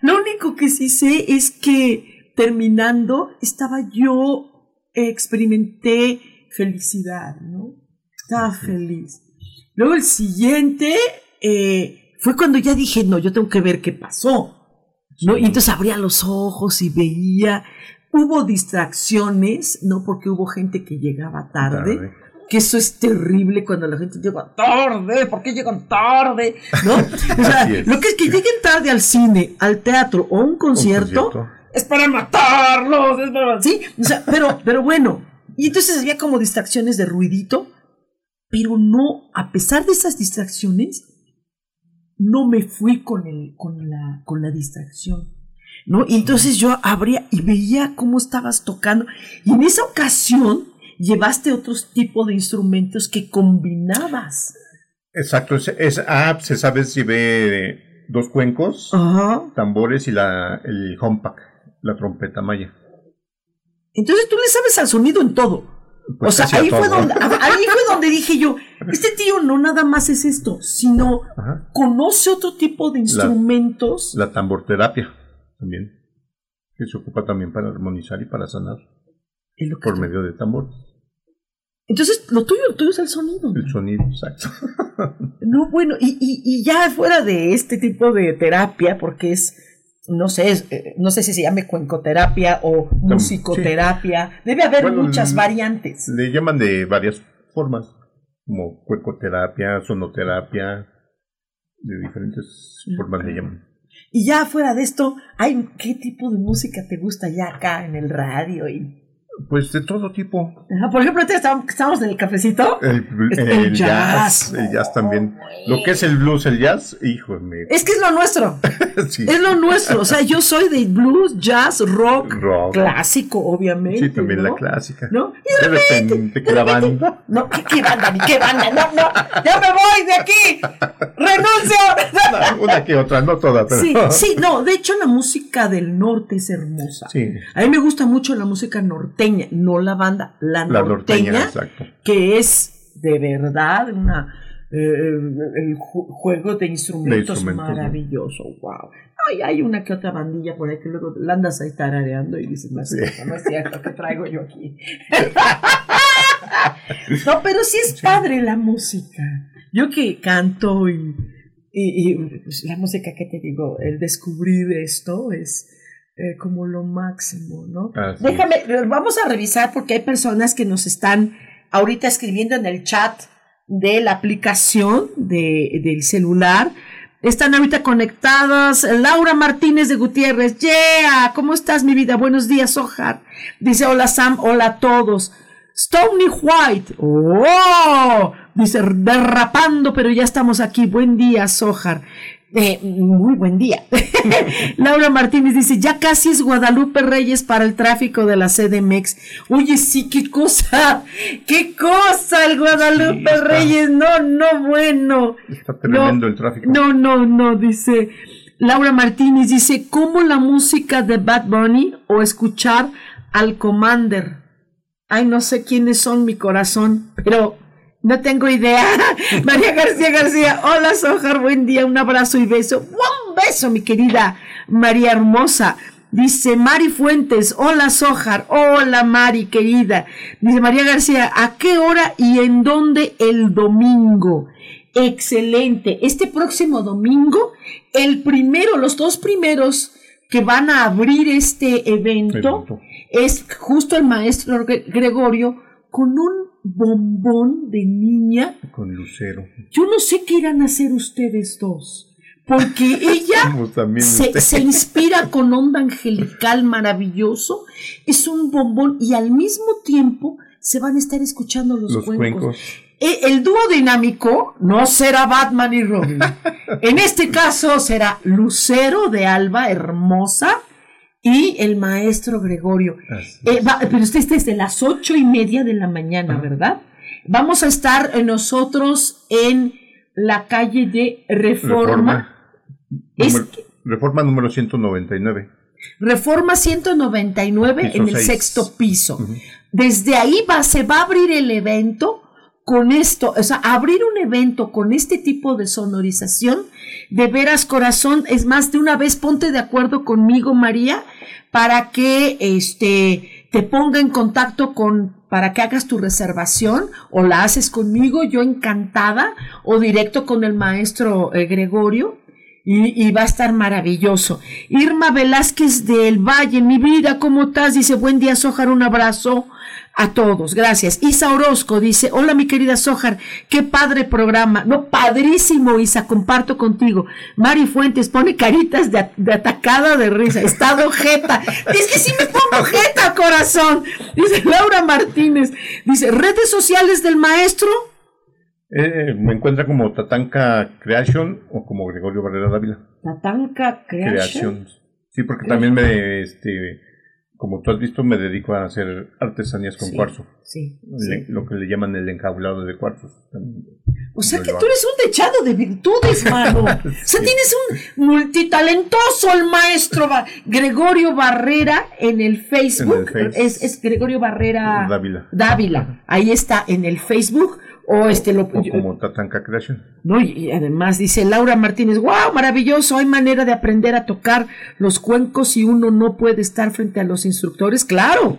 [SPEAKER 1] Lo único que sí sé es que terminando estaba yo, experimenté felicidad, ¿no? Estaba feliz. Luego el siguiente eh, fue cuando ya dije, no, yo tengo que ver qué pasó. ¿no? Y entonces abría los ojos y veía. Hubo distracciones, ¿no? Porque hubo gente que llegaba tarde.
[SPEAKER 2] Tarde.
[SPEAKER 1] que eso es terrible cuando la gente llega tarde, ¿por qué llegan tarde? ¿No? [laughs] O sea, lo que es que lleguen tarde al cine, al teatro o a un concierto,
[SPEAKER 2] concierto.
[SPEAKER 1] es para matarlos, es para... Sí, o sea, pero, pero bueno, y entonces había como distracciones de ruidito, pero no, a pesar de esas distracciones, no me fui con, el, con, la, con la distracción. ¿No? Y entonces yo abría y veía cómo estabas tocando. Y en esa ocasión llevaste otros tipos de instrumentos que combinabas.
[SPEAKER 2] Exacto, es, es ah, se sabe si ve dos cuencos,
[SPEAKER 1] Ajá.
[SPEAKER 2] tambores y la, el hompack, la trompeta maya.
[SPEAKER 1] Entonces tú le sabes al sonido en todo.
[SPEAKER 2] Pues
[SPEAKER 1] o sea, ahí fue, donde, ahí fue donde dije yo, [laughs] este tío no nada más es esto, sino
[SPEAKER 2] Ajá.
[SPEAKER 1] conoce otro tipo de instrumentos.
[SPEAKER 2] La tamborterapia también, que se ocupa también para armonizar y para sanar
[SPEAKER 1] Es lo que
[SPEAKER 2] por
[SPEAKER 1] tú-
[SPEAKER 2] medio de tambor.
[SPEAKER 1] Entonces, lo tuyo, lo tuyo es el sonido.
[SPEAKER 2] El sonido, exacto. [laughs]
[SPEAKER 1] No, bueno, y, y, y ya fuera de este tipo de terapia, porque es, no sé, es, eh, no sé si se llame cuencoterapia o musicoterapia, debe haber
[SPEAKER 2] Bueno,
[SPEAKER 1] muchas
[SPEAKER 2] mm,
[SPEAKER 1] variantes.
[SPEAKER 2] Le llaman de varias formas, como cuecoterapia, sonoterapia, de diferentes formas le llaman.
[SPEAKER 1] Y ya fuera de esto, hay, ¿qué tipo de música te gusta ya acá en el radio? Y,
[SPEAKER 2] Pues de todo tipo.
[SPEAKER 1] Ajá, por ejemplo, estábamos en el cafecito.
[SPEAKER 2] El,
[SPEAKER 1] El
[SPEAKER 2] el
[SPEAKER 1] jazz.
[SPEAKER 2] jazz, el jazz también. Lo que es el blues, el jazz, híjole.
[SPEAKER 1] Es que es lo nuestro, [laughs]
[SPEAKER 2] sí.
[SPEAKER 1] es lo nuestro. O sea, yo soy de blues, jazz, rock,
[SPEAKER 2] Rock.
[SPEAKER 1] clásico, obviamente.
[SPEAKER 2] Sí, también
[SPEAKER 1] ¿no?
[SPEAKER 2] la clásica.
[SPEAKER 1] ¿No? Y de
[SPEAKER 2] De repente que la banda.
[SPEAKER 1] No, ¿qué, qué banda? ni ¿Qué banda? No, no, ya me voy de aquí. Renuncio. [laughs]
[SPEAKER 2] Una que otra, no toda, pero.
[SPEAKER 1] Sí, [laughs] sí, no, de hecho la música del norte es hermosa.
[SPEAKER 2] Sí.
[SPEAKER 1] A mí me gusta mucho la música norteña, no la banda, la,
[SPEAKER 2] La
[SPEAKER 1] norteña, que es de verdad una eh, el ju- juego de instrumentos,
[SPEAKER 2] De instrumentos, ¿no?
[SPEAKER 1] maravilloso, wow. Ay, hay una que otra bandilla por ahí que luego la andas ahí tarareando y dices, no es cierto, no es cierto, ¿qué traigo yo aquí? [laughs] no, pero sí es padre la música. Yo que canto y, y, y, pues, la música, ¿qué te digo? El descubrir esto es eh, como lo máximo, ¿no?
[SPEAKER 2] Así
[SPEAKER 1] Déjame, vamos a revisar porque hay personas que nos están ahorita escribiendo en el chat de la aplicación de, del celular. Están ahorita conectadas. Laura Martínez de Gutiérrez. Yeah, ¿cómo estás, mi vida? Buenos días, Ojar. Dice, hola Sam, hola a todos. Stony White. ¡Oh! Dice, derrapando, pero ya estamos aquí. Buen día, Sojar. Eh, muy buen día. [laughs] Laura Martínez dice, ya casi es Guadalupe Reyes para el tráfico de la CDMX. Oye, sí, qué cosa, qué cosa el Guadalupe
[SPEAKER 2] Sí, está.
[SPEAKER 1] Reyes. No, no, bueno.
[SPEAKER 2] Está tremendo
[SPEAKER 1] No,
[SPEAKER 2] el tráfico.
[SPEAKER 1] No, no, no, dice Laura Martínez, dice, ¿cómo la música de Bad Bunny o escuchar al Commander? Ay, no sé quiénes son mi corazón, pero no tengo idea. [laughs] María García García, hola Sojar, buen día, un abrazo y beso. Un beso, mi querida María Hermosa. Dice Mari Fuentes, hola Sojar, hola Mari querida. Dice María García, ¿a qué hora y en dónde el domingo? Excelente. Este próximo domingo, el primero, los dos primeros que van a abrir este evento,
[SPEAKER 2] Evento.
[SPEAKER 1] es justo el maestro Gre- Gregorio con un bombón de niña.
[SPEAKER 2] Con Lucero.
[SPEAKER 1] Yo no sé qué irán a hacer ustedes dos, porque [laughs] ella se, inspira con onda angelical maravilloso, es un bombón y al mismo tiempo se van a estar escuchando los,
[SPEAKER 2] Los
[SPEAKER 1] cuencos.
[SPEAKER 2] cuencos.
[SPEAKER 1] E- El dúo dinámico no será Batman y Robin. [laughs] En este caso será Lucero de Alba, hermosa, y el maestro Gregorio. Eh, va- pero usted está desde las ocho y media de la mañana, ¿verdad? Vamos a estar eh, nosotros en la calle de Reforma.
[SPEAKER 2] Reforma.
[SPEAKER 1] Es
[SPEAKER 2] Número- Reforma número 199.
[SPEAKER 1] Reforma 199
[SPEAKER 2] Piso
[SPEAKER 1] en el sexto piso. Desde ahí va, se va a abrir el evento con esto, o sea, abrir un evento con este tipo de sonorización, de veras corazón, es más, de una vez ponte de acuerdo conmigo, María, para que este te ponga en contacto con para que hagas tu reservación o la haces conmigo, yo encantada, o directo con el maestro eh, Gregorio. Y, va a estar maravilloso. Irma Velázquez del Valle, mi vida, ¿cómo estás? Dice, buen día, Sojar, un abrazo a todos. Gracias. Isa Orozco dice, hola mi querida Sojar, qué padre programa. No, padrísimo, Isa, comparto contigo. Mari Fuentes pone caritas de, de atacada de risa. Estado jeta. Es que sí me pongo jeta, corazón. Dice Laura Martínez. Dice, redes sociales del maestro.
[SPEAKER 2] Eh, me encuentra como Tatanka Creation o como Gregorio Barrera Dávila.
[SPEAKER 1] Tatanka Creation. Creations.
[SPEAKER 2] Sí, porque también me, este, como tú has visto, me dedico a hacer artesanías con
[SPEAKER 1] Sí,
[SPEAKER 2] cuarzo.
[SPEAKER 1] Sí.
[SPEAKER 2] Le- lo que le llaman el enjaulado de cuarzos.
[SPEAKER 1] O sea que tú eres un dechado de virtudes, mano. [laughs] O sea, tienes un multitalentoso el maestro Ba- Gregorio Barrera en el Facebook.
[SPEAKER 2] En el Face.
[SPEAKER 1] es, es Gregorio Barrera
[SPEAKER 2] Dávila.
[SPEAKER 1] Dávila. Ahí está en el Facebook. O este lo
[SPEAKER 2] O como Tatanka Creation.
[SPEAKER 1] no, y además dice Laura Martínez, wow, maravilloso, hay manera de aprender a tocar los cuencos y uno no puede estar frente a los instructores, claro.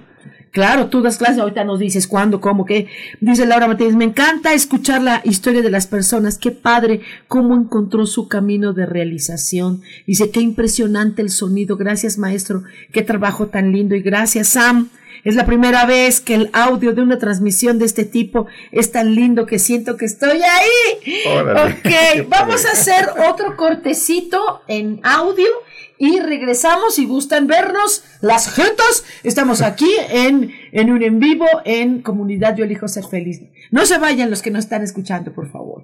[SPEAKER 1] Claro, tú das clases, ahorita nos dices cuándo, cómo, qué. Dice Laura Martínez, me encanta escuchar la historia de las personas, qué padre, cómo encontró su camino de realización. Dice, qué impresionante el sonido, gracias maestro, qué trabajo tan lindo y gracias Sam. Es la primera vez que el audio de una transmisión de este tipo es tan lindo que siento que estoy ahí.
[SPEAKER 2] Órale.
[SPEAKER 1] Ok, [laughs] vamos a hacer otro cortecito en audio y regresamos si gustan vernos las jetas. Estamos aquí en, en un en vivo en Comunidad Yo Elijo Ser Feliz. No se vayan los que no están escuchando, por favor.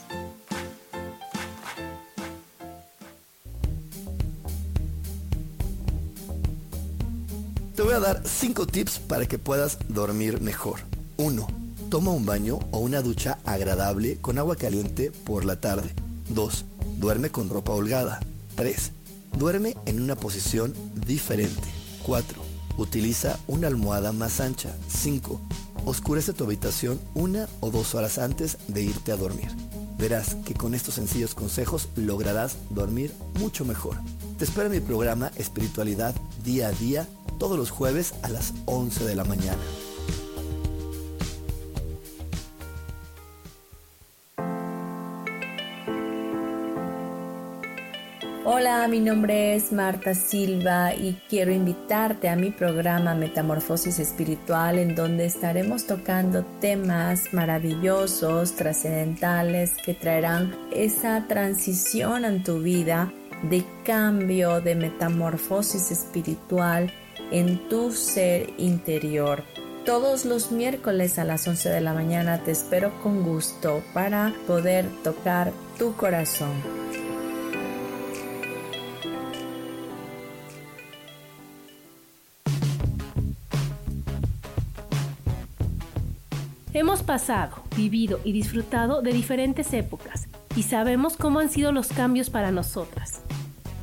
[SPEAKER 3] Te voy a dar 5 tips para que puedas dormir mejor. 1. Toma un baño o una ducha agradable con agua caliente por la tarde. 2. Duerme con ropa holgada. 3. Duerme en una posición diferente. 4. Utiliza una almohada más ancha. 5. Oscurece tu habitación una o dos horas antes de irte a dormir. Verás que con estos sencillos consejos lograrás dormir mucho mejor. Te espera mi programa Espiritualidad Día a Día todos los jueves a las 11 de la mañana.
[SPEAKER 7] Hola, mi nombre es Marta Silva y quiero invitarte a mi programa Metamorfosis Espiritual en donde estaremos tocando temas maravillosos, trascendentales que traerán esa transición en tu vida de cambio, de metamorfosis espiritual en tu ser interior. Todos los miércoles a las 11 de la mañana te espero con gusto para poder tocar tu corazón.
[SPEAKER 4] Hemos pasado, vivido y disfrutado de diferentes épocas y sabemos cómo han sido los cambios para nosotras.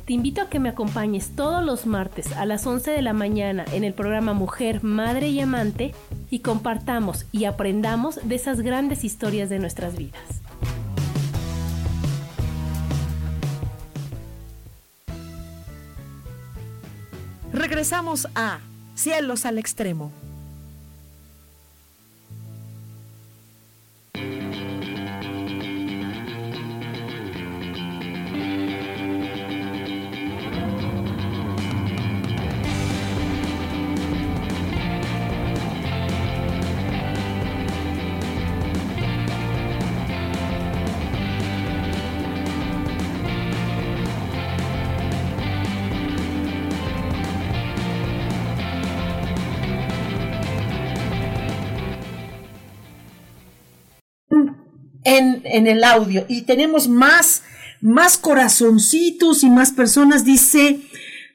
[SPEAKER 4] Te invito a que me acompañes todos los martes a las 11 de la mañana en el programa Mujer, Madre y Amante y compartamos y aprendamos de esas grandes historias de nuestras vidas.
[SPEAKER 6] Regresamos a Cielos al Extremo.
[SPEAKER 1] En, el audio y tenemos más, más corazoncitos y más personas. Dice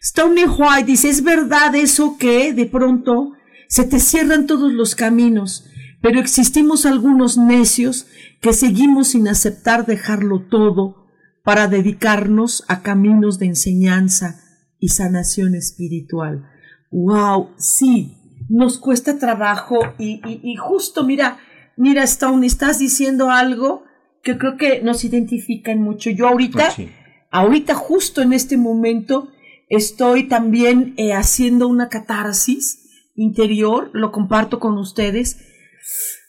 [SPEAKER 1] Stony White, dice, es verdad eso que de pronto se te cierran todos los caminos, pero existimos algunos necios que seguimos sin aceptar dejarlo todo para dedicarnos a caminos de enseñanza y sanación espiritual. ¡Wow! Sí, nos cuesta trabajo y, y, y justo, mira, mira, Stone, estás diciendo algo que creo que nos identifican mucho. Yo ahorita,
[SPEAKER 2] Sí.
[SPEAKER 1] ahorita justo en este momento, estoy también eh, haciendo una catarsis interior, lo comparto con ustedes,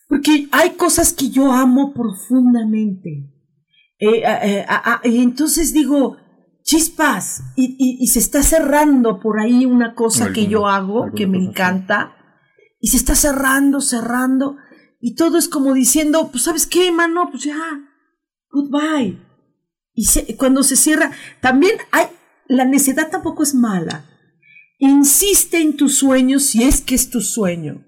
[SPEAKER 1] porque hay cosas que yo amo profundamente. Eh, eh, ah, ah, y entonces digo, chispas, y, y- y se está cerrando por ahí una cosa que yo hago, que me
[SPEAKER 2] cosa,
[SPEAKER 1] encanta, y se está cerrando, cerrando, y todo es como diciendo, pues sabes qué, mano, pues ya, goodbye. Y se- cuando se cierra, también hay, la necedad tampoco es mala. Insiste en tu sueño si es que es tu sueño.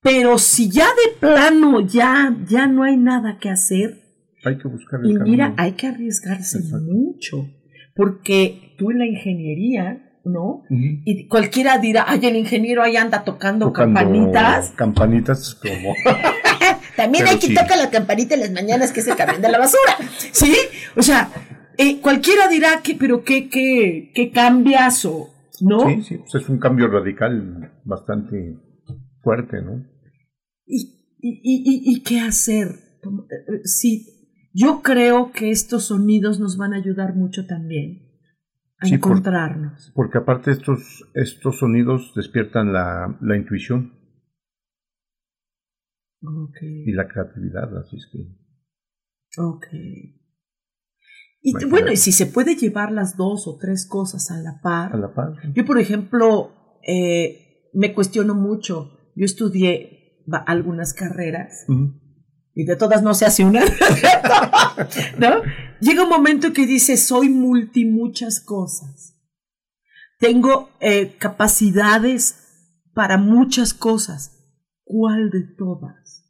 [SPEAKER 1] Pero si ya de plano ya, ya no hay nada que hacer,
[SPEAKER 2] Hay que buscar el
[SPEAKER 1] y mira,
[SPEAKER 2] camino.
[SPEAKER 1] hay que arriesgarse
[SPEAKER 2] Exacto.
[SPEAKER 1] mucho, porque tú en la ingeniería, ¿no? Y cualquiera dirá, ay, el ingeniero ahí anda tocando,
[SPEAKER 2] Tocando
[SPEAKER 1] campanitas.
[SPEAKER 2] Campanitas como... [laughs]
[SPEAKER 1] También
[SPEAKER 2] Pero
[SPEAKER 1] hay quien
[SPEAKER 2] sí.
[SPEAKER 1] toca la campanita en las mañanas, que es el camión de la basura. ¿Sí? O sea, eh, cualquiera dirá que, pero qué, qué, qué cambiazo, ¿no?
[SPEAKER 2] Sí, sí, pues es un cambio radical bastante fuerte, ¿no?
[SPEAKER 1] ¿Y, y, y, y qué hacer? Eh, eh, Sí, yo creo que estos sonidos nos van a ayudar mucho también a
[SPEAKER 2] Sí, por-
[SPEAKER 1] encontrarnos.
[SPEAKER 2] Porque aparte estos, estos sonidos despiertan la, la intuición
[SPEAKER 1] Ok,
[SPEAKER 2] y la creatividad, así es que...
[SPEAKER 1] ok. Y
[SPEAKER 2] Bueno,
[SPEAKER 1] bueno, y si se puede llevar las dos o tres cosas a la par.
[SPEAKER 2] A la par.
[SPEAKER 1] Yo, por ejemplo, eh, me cuestiono mucho. Yo estudié algunas carreras y de todas no se hace una. [laughs] ¿No? Llega un momento que dice, soy multi muchas cosas. Tengo eh, capacidades para muchas cosas. ¿Cuál de todas?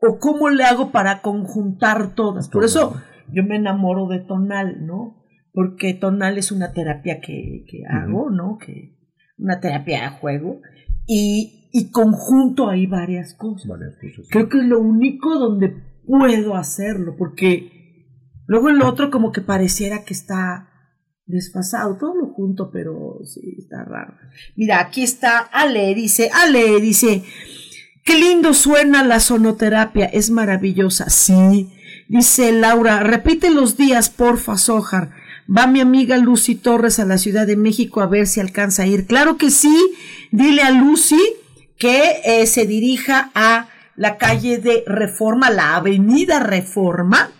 [SPEAKER 1] ¿O cómo le hago para conjuntar todas? Por eso yo me enamoro de Tonal, ¿no? Porque Tonal es una terapia que, que hago, ¿no? Que, una terapia de juego. Y, y conjunto ahí varias cosas.
[SPEAKER 2] Varias cosas.
[SPEAKER 1] Creo que es lo único donde puedo hacerlo, porque luego en lo otro como que pareciera que está desfasado, todo lo junto, pero sí, está raro. Mira, aquí está Ale, dice, Ale, dice, qué lindo suena la sonoterapia, es maravillosa, sí. Dice Laura, repite los días, porfa, Sojar. Va mi amiga Lucy Torres a la Ciudad de México a ver si alcanza a ir. Claro que sí, dile a Lucy que eh, se dirija a la calle de Reforma, la avenida Reforma,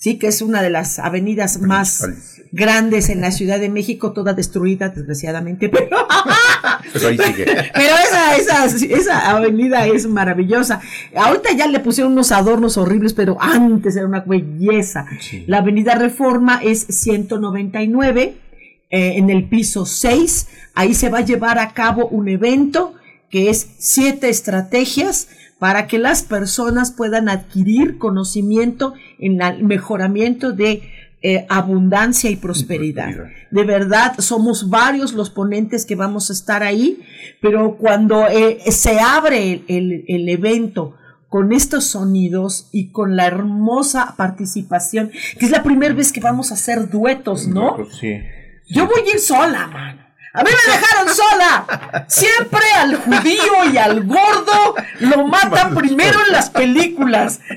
[SPEAKER 1] sí, que es una de las avenidas más grandes en la Ciudad de México, toda destruida, desgraciadamente, pero, [laughs]
[SPEAKER 2] Pero ahí sigue.
[SPEAKER 1] pero esa, esa, esa avenida es maravillosa. Ahorita ya le pusieron unos adornos horribles, pero antes era una belleza.
[SPEAKER 2] Sí.
[SPEAKER 1] La avenida Reforma es 199, eh, en el piso 6. Ahí se va a llevar a cabo un evento que es siete estrategias para que las personas puedan adquirir conocimiento en el mejoramiento de eh, abundancia y prosperidad. De verdad, somos varios los ponentes que vamos a estar ahí, pero cuando eh, se abre el, evento con estos sonidos y con la hermosa participación, que es la primera vez que vamos a hacer duetos, ¿no?
[SPEAKER 2] Sí.
[SPEAKER 1] Yo voy a ir sola, mano. A mí me dejaron sola. Siempre al judío y al gordo lo matan primero en las películas. [laughs]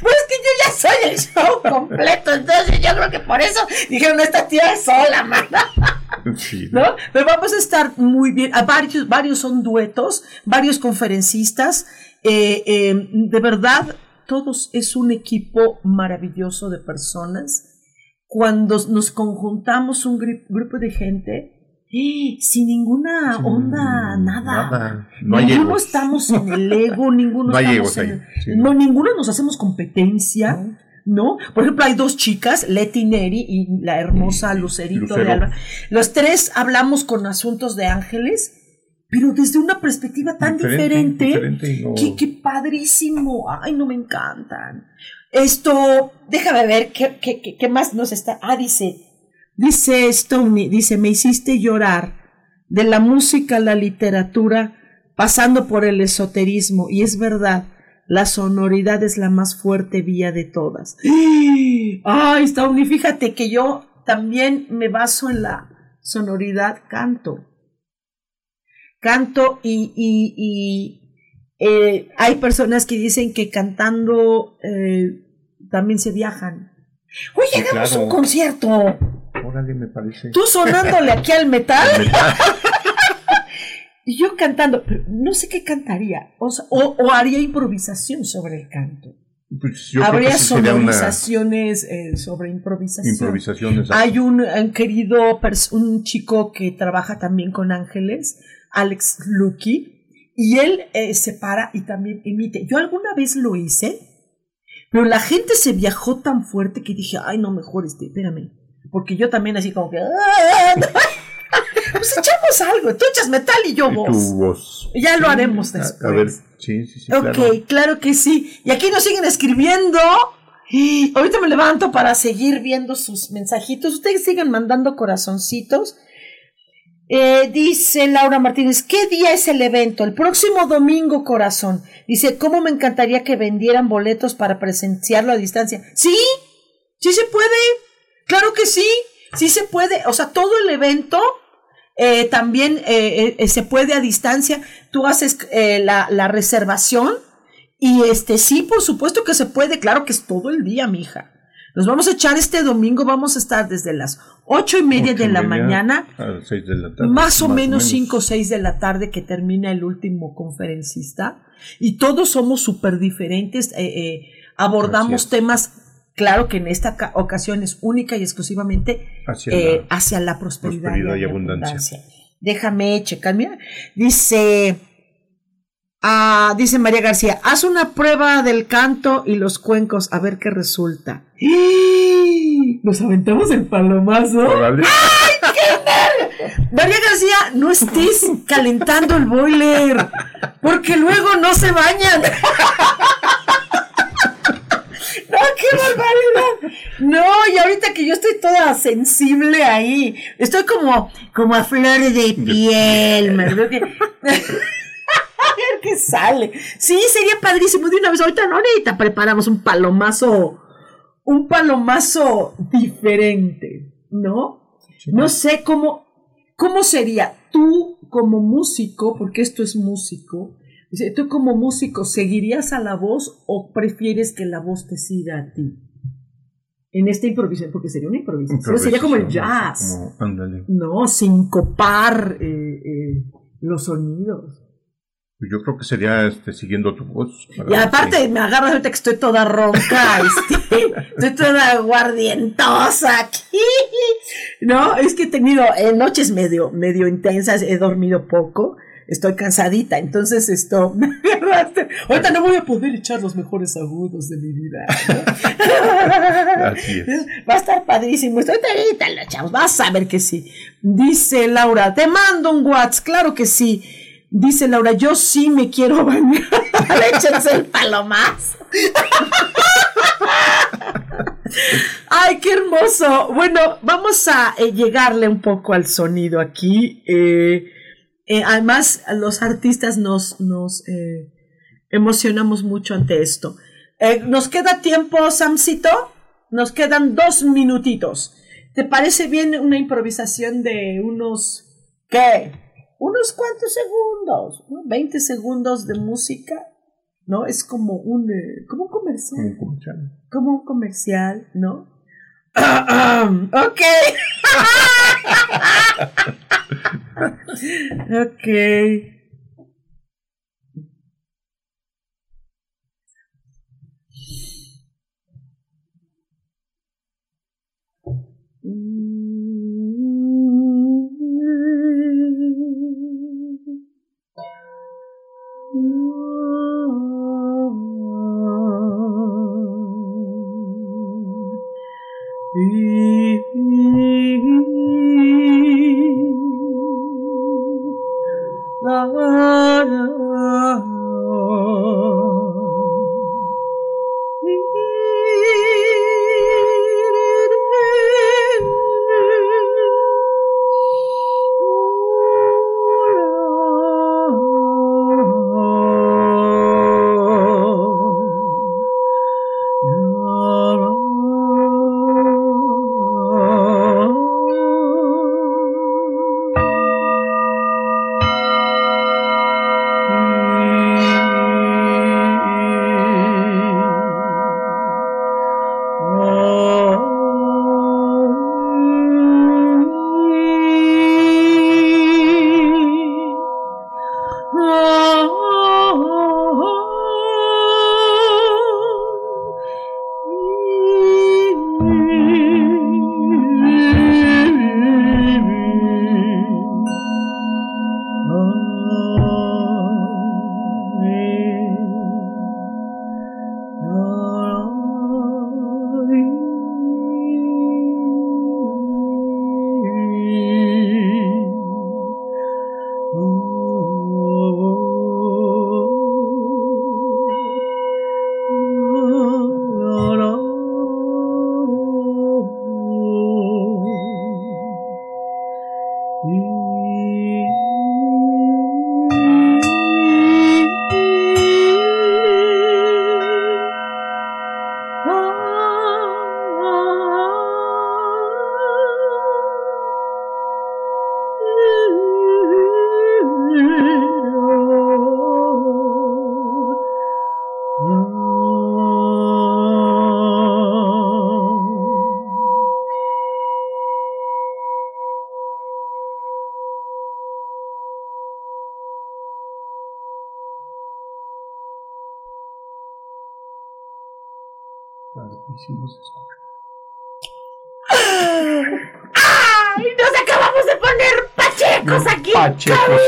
[SPEAKER 1] Pues es que yo ya soy el show completo, entonces yo creo que por eso dijeron, esta tía es sola, mano.
[SPEAKER 2] Sí.
[SPEAKER 1] ¿no? Pero vamos a estar muy bien. A varios, varios son duetos, varios conferencistas. eh, eh, de verdad, todos es un equipo maravilloso de personas. Cuando nos conjuntamos un grupo de gente, ¡eh! sin ninguna onda, nada.
[SPEAKER 2] nada. No
[SPEAKER 1] ninguno estamos en el ego, [laughs] ninguno
[SPEAKER 2] No
[SPEAKER 1] estamos en
[SPEAKER 2] ahí,
[SPEAKER 1] el-
[SPEAKER 2] sí,
[SPEAKER 1] no,
[SPEAKER 2] no.
[SPEAKER 1] ninguno nos hacemos competencia. ¿No? Por ejemplo, hay dos chicas, Leti Neri y la hermosa Lucerito de. Alba. Los tres hablamos con asuntos de ángeles, pero desde una perspectiva tan diferente,
[SPEAKER 2] diferente, diferente y no-
[SPEAKER 1] que, que padrísimo. Ay, no me encantan. Esto, déjame ver qué, qué, qué- más nos está. Ah, dice, dice Stoney, dice, me hiciste llorar de la música a la literatura, pasando por el esoterismo, y es verdad, la sonoridad es la más fuerte vía de todas. Ay, Stoney, fíjate que yo también me baso en la sonoridad canto. Canto y, y, eh, hay personas que dicen que cantando eh, también se viajan. Oye,
[SPEAKER 2] Sí,
[SPEAKER 1] hagamos
[SPEAKER 2] claro.
[SPEAKER 1] un concierto.
[SPEAKER 2] Órale, me parece.
[SPEAKER 1] Tú sonándole aquí al metal [laughs]
[SPEAKER 2] Metal. [laughs]
[SPEAKER 1] y yo cantando. Pero no sé qué cantaría. O, sea, o- o haría improvisación sobre el canto.
[SPEAKER 2] Pues yo creo
[SPEAKER 1] Habría
[SPEAKER 2] que una
[SPEAKER 1] sonorizaciones eh, sobre improvisación. Hay un, un querido, un chico que trabaja también con ángeles, Alex Lucky, y él eh, se para y también emite. Yo alguna vez lo hice, pero la gente se viajó tan fuerte que dije, ay, no, mejor este, espérame. Porque yo también así como que... "Ah, no". pues echamos algo, tú echas metal y yo
[SPEAKER 2] Y
[SPEAKER 1] voz.
[SPEAKER 2] tu voz.
[SPEAKER 1] Ya lo
[SPEAKER 2] Sí,
[SPEAKER 1] haremos
[SPEAKER 2] a-
[SPEAKER 1] después.
[SPEAKER 2] A, ver, sí, sí, sí.
[SPEAKER 1] Ok,
[SPEAKER 2] claro.
[SPEAKER 1] claro. que sí. Y aquí nos siguen escribiendo. Y ahorita me levanto para seguir viendo sus mensajitos. Ustedes sigan mandando corazoncitos. Eh, dice Laura Martínez, ¿qué día es el evento? El próximo domingo, corazón. Dice, ¿cómo me encantaría que vendieran boletos para presenciarlo a distancia? Sí, sí se puede. Claro que sí, sí se puede. O sea, todo el evento eh, también eh, eh, se puede a distancia. Tú haces la, la reservación y este sí, por supuesto que se puede. Claro que es todo el día, mija. Nos vamos a echar este domingo. Vamos a estar desde las ocho y media
[SPEAKER 2] Ocho
[SPEAKER 1] de
[SPEAKER 2] y
[SPEAKER 1] la
[SPEAKER 2] media
[SPEAKER 1] mañana
[SPEAKER 2] a las seis de la tarde.
[SPEAKER 1] más o menos 5 o 6 de la tarde que termina el último conferencista y todos somos súper diferentes, eh, eh, abordamos temas, claro que en esta ca- ocasión es única y exclusivamente
[SPEAKER 2] Hacia
[SPEAKER 1] eh,
[SPEAKER 2] la
[SPEAKER 1] hacia la prosperidad,
[SPEAKER 2] prosperidad
[SPEAKER 1] y,
[SPEAKER 2] y
[SPEAKER 1] abundancia. Déjame checar, mira, dice... Ah, dice María García, haz una prueba del canto y los cuencos a ver qué resulta. Nos aventamos el palomazo.
[SPEAKER 2] Órale.
[SPEAKER 1] María García, no estés calentando el boiler, porque luego no se bañan. No, qué barbaridad. No, y ahorita que yo estoy toda sensible ahí, estoy como, como a flores de piel, me creo que... A ver qué sale. Sí, sería padrísimo de una vez. Ahorita no, ahorita preparamos un palomazo, un palomazo diferente, ¿no? No sé cómo, cómo sería tú como músico, porque esto es músico, tú como músico, ¿seguirías a la voz o prefieres que la voz te siga a ti? En esta improvisación, porque sería una improvisación, sería como el jazz,
[SPEAKER 2] Como.
[SPEAKER 1] ¿no? Sincopar eh, eh, los sonidos.
[SPEAKER 2] Pues Yo creo que sería este, siguiendo tu voz.
[SPEAKER 1] Y aparte me agarro ahorita que estoy toda ronca, este, [laughs] estoy toda guardientosa aquí. No, es que he tenido eh, noches medio, medio intensas, he dormido poco, estoy cansadita, entonces esto [laughs] me agarraste. Ahorita no voy a poder echar los mejores agudos de mi vida. ¿no? [laughs]
[SPEAKER 2] Así es.
[SPEAKER 1] Va a estar padrísimo. Estoy ahorita lo echamos. Vas a ver que sí. Dice Laura, te mando un WhatsApp. Claro que sí. Dice Laura, yo sí me quiero bañar. [laughs] Échense el palomazo. Ay, qué hermoso. Bueno, vamos a eh, llegarle un poco al sonido aquí. Eh, eh, además, los artistas nos, nos emocionamos mucho ante esto. ¿Nos queda tiempo, Samcito? Nos quedan dos minutitos. ¿Te parece bien una improvisación de unos... ¿Qué? Unos cuantos segundos, ¿no? 20 segundos de música, ¿no? Es como un, eh, como un comercial
[SPEAKER 2] Como comercial.
[SPEAKER 1] como un comercial, ¿no? [clears throat] ok. [laughs] ok. La ¡Ay!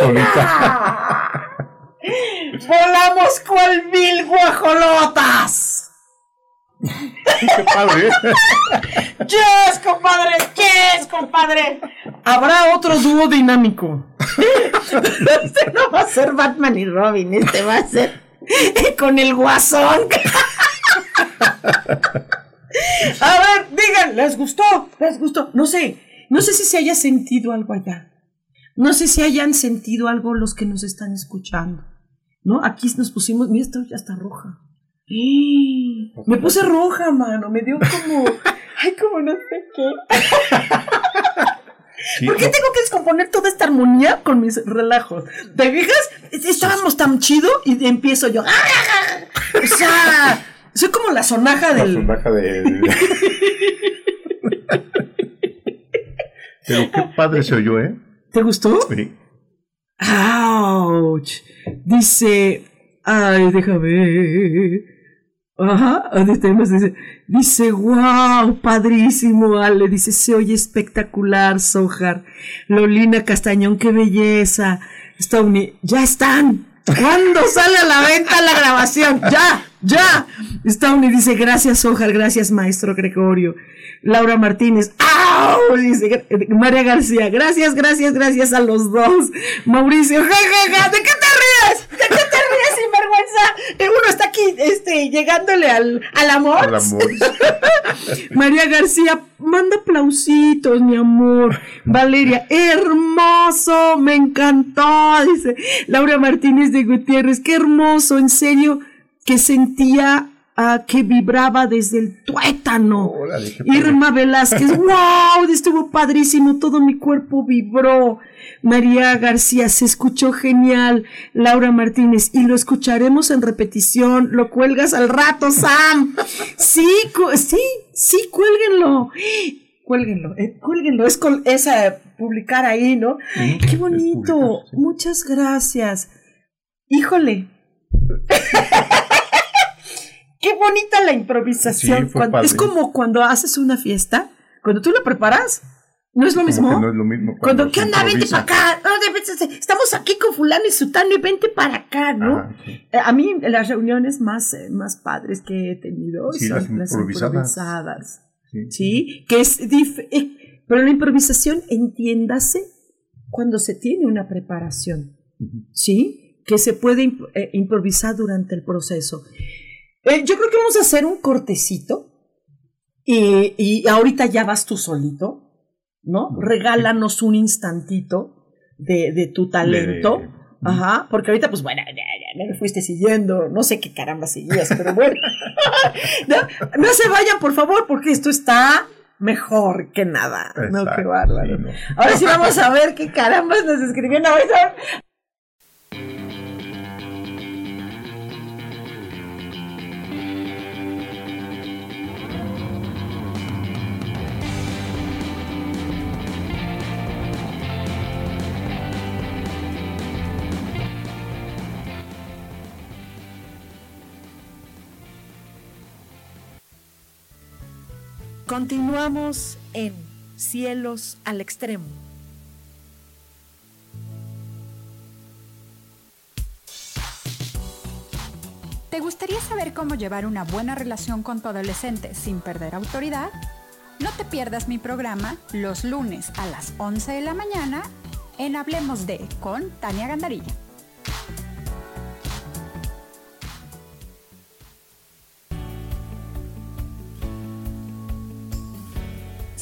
[SPEAKER 2] Solita. [laughs]
[SPEAKER 1] ¡Volamos cual mil guajolotas! [laughs]
[SPEAKER 2] Qué padre. [laughs]
[SPEAKER 1] ¡Yes, compadre! ¡Yes, compadre! Habrá otro dúo dinámico. este no va a ser Batman y Robin, este va a ser con el guasón. A ver, digan, ¿les gustó? ¿Les gustó? No sé, no sé si se haya sentido algo allá. No sé si hayan sentido algo los que nos están escuchando. ¿No? Aquí nos pusimos, mira, esto ya está roja. ¡Y! Me puse roja, mano, me dio como, [laughs] ay, como no sé qué. [laughs]
[SPEAKER 2] Sí,
[SPEAKER 1] ¿Por qué
[SPEAKER 2] no,
[SPEAKER 1] tengo que descomponer toda esta armonía con mis relajos? ¿Te fijas? Estábamos tan chido y empiezo yo. ¡ah! O sea, soy como la sonaja
[SPEAKER 2] la
[SPEAKER 1] del.
[SPEAKER 2] sonaja de. [laughs] Pero qué padre se oyó, ¿eh?
[SPEAKER 1] ¿Te gustó?
[SPEAKER 2] Sí.
[SPEAKER 1] ¡Auch! Dice. Ay, déjame. Ajá, ¿dónde tenemos? Dice, dice, wow, padrísimo, Ale. Dice, se oye espectacular, Sojar. Lolina Castañón, qué belleza. Uni- ya están. ¿Cuándo sale a la venta la grabación? Ya, ya. Uni dice, gracias, Sojar, gracias, maestro Gregorio. Laura Martínez, ¡au! Dice Gra- María García, gracias, gracias, gracias a los dos. Mauricio, ja, ja, ja, ¿de qué te ríes? ¿De qué te ríes, sinvergüenza? Eh, Uno está aquí, este, llegándole al, al amor.
[SPEAKER 2] Al amor. [laughs]
[SPEAKER 1] María García, manda aplausitos, mi amor. Valeria, hermoso, me encantó. Dice Laura Martínez de Gutiérrez, qué hermoso, en serio, que sentía ah, que vibraba desde el tuétano.
[SPEAKER 2] Órale.
[SPEAKER 1] Irma Velázquez, [laughs] wow, estuvo padrísimo, todo mi cuerpo vibró. María García, se escuchó genial. Laura Martínez, y lo escucharemos en repetición. Lo cuelgas al rato, Sam. Sí, sí, sí, cuélguenlo. Cuélguenlo, eh, cuélguenlo. Es, es eh, publicar ahí, ¿no?
[SPEAKER 2] Sí,
[SPEAKER 1] Qué bonito.
[SPEAKER 2] publicar, sí.
[SPEAKER 1] Muchas gracias. Híjole. [laughs] Qué bonita la improvisación.
[SPEAKER 2] Sí, fue
[SPEAKER 1] Cuando- es como cuando haces una fiesta, cuando tú la preparas, ¿no es lo
[SPEAKER 2] Como
[SPEAKER 1] mismo?
[SPEAKER 2] que no es lo mismo
[SPEAKER 1] Cuando,
[SPEAKER 2] cuando
[SPEAKER 1] ¿qué onda? Vente para
[SPEAKER 2] improvisa.
[SPEAKER 1] acá. Estamos aquí con fulano y sutano y vente para acá, ¿no?
[SPEAKER 2] Ajá, sí.
[SPEAKER 1] Eh, A mí las reuniones más, eh, más padres que he tenido
[SPEAKER 2] Sí,
[SPEAKER 1] son
[SPEAKER 2] las
[SPEAKER 1] las
[SPEAKER 2] improvisadas.
[SPEAKER 1] improvisadas.
[SPEAKER 2] Sí.
[SPEAKER 1] ¿Sí? Que es eh, pero la improvisación, entiéndase, cuando se tiene una preparación.
[SPEAKER 2] Ujú.
[SPEAKER 1] ¿Sí? Que se puede imp- eh, improvisar durante el proceso. Eh, yo creo que vamos a hacer un cortecito y, y ahorita ya vas tú solito, ¿no? Regálanos un instantito de, de tu talento. Ajá, porque ahorita, pues bueno, ya, ya me fuiste siguiendo, no sé qué caramba seguías, pero bueno. [laughs] no, no se vayan, por favor, porque esto está mejor que nada. no, qué bárbaro.
[SPEAKER 2] sí, no.
[SPEAKER 1] Ahora sí vamos a ver qué caramba nos escribieron ahorita.
[SPEAKER 6] Continuamos en Cielos al Extremo.
[SPEAKER 8] ¿Te gustaría saber cómo llevar una buena relación con tu adolescente sin perder autoridad? No te pierdas mi programa los lunes a las 11 de la mañana en Hablemos de con Tania Gandarilla.